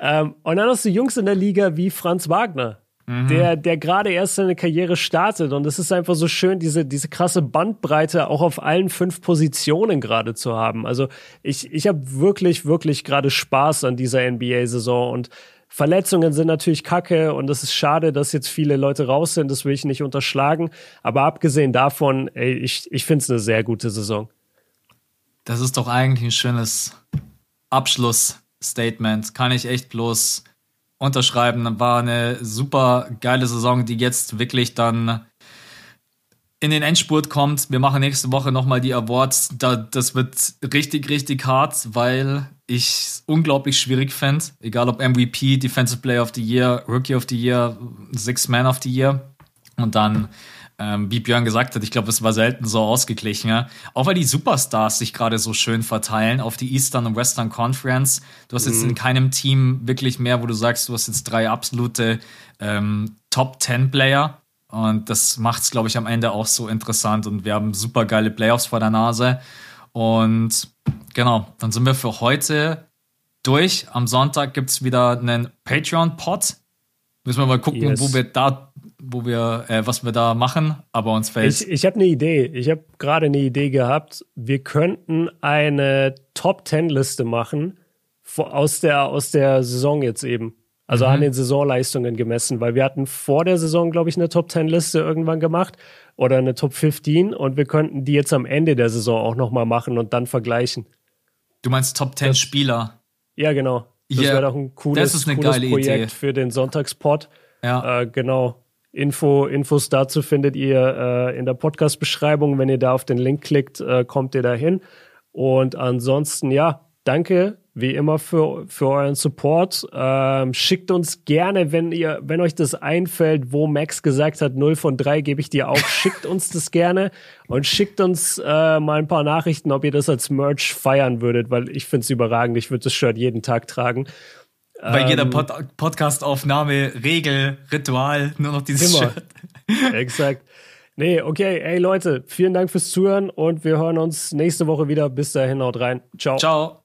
Ähm, und dann hast du Jungs in der Liga wie Franz Wagner, mhm. der, der gerade erst seine Karriere startet. Und es ist einfach so schön, diese, diese krasse Bandbreite auch auf allen fünf Positionen gerade zu haben. Also ich, ich habe wirklich, wirklich gerade Spaß an dieser NBA-Saison und Verletzungen sind natürlich kacke und es ist schade, dass jetzt viele Leute raus sind, das will ich nicht unterschlagen. Aber abgesehen davon, ey, ich, ich finde es eine sehr gute Saison. Das ist doch eigentlich ein schönes Abschlussstatement. Kann ich echt bloß unterschreiben. War eine super geile Saison, die jetzt wirklich dann in den Endspurt kommt. Wir machen nächste Woche nochmal die Awards. das wird richtig, richtig hart, weil ich es unglaublich schwierig fände. Egal ob MVP, Defensive Player of the Year, Rookie of the Year, Six Man of the Year. Und dann ähm, wie Björn gesagt hat, ich glaube, es war selten so ausgeglichen. Ja? Auch weil die Superstars sich gerade so schön verteilen auf die Eastern und Western Conference. Du hast jetzt mhm. in keinem Team wirklich mehr, wo du sagst, du hast jetzt drei absolute ähm, Top Ten Player. Und das macht es, glaube ich, am Ende auch so interessant. Und wir haben super geile Playoffs vor der Nase. Und genau, dann sind wir für heute durch. Am Sonntag gibt es wieder einen Patreon-Pod. Müssen wir mal gucken, yes. wo wir da wo wir, äh, was wir da machen, aber uns fällt. Ich, ich habe eine Idee. Ich habe gerade eine Idee gehabt. Wir könnten eine Top Ten Liste machen aus der aus der Saison jetzt eben. Also mhm. an den Saisonleistungen gemessen, weil wir hatten vor der Saison, glaube ich, eine Top Ten Liste irgendwann gemacht oder eine Top 15 und wir könnten die jetzt am Ende der Saison auch nochmal machen und dann vergleichen. Du meinst Top 10 das, Spieler? Ja, genau. Das yeah, wäre doch ein cooles, cooles Projekt Idee. für den Sonntagspot. Ja. Äh, genau. Info, Infos dazu findet ihr äh, in der Podcast-Beschreibung. Wenn ihr da auf den Link klickt, äh, kommt ihr da hin. Und ansonsten, ja, danke wie immer für, für euren Support. Ähm, schickt uns gerne, wenn ihr, wenn euch das einfällt, wo Max gesagt hat, 0 von 3 gebe ich dir auf, schickt uns das gerne und schickt uns äh, mal ein paar Nachrichten, ob ihr das als Merch feiern würdet, weil ich finde es überragend. Ich würde das Shirt jeden Tag tragen. Bei ähm, jeder Pod Podcast-Aufnahme, Regel, Ritual, nur noch dieses immer. Shirt. <laughs> Exakt. Nee, okay. Ey Leute, vielen Dank fürs Zuhören und wir hören uns nächste Woche wieder. Bis dahin, haut rein. Ciao. Ciao.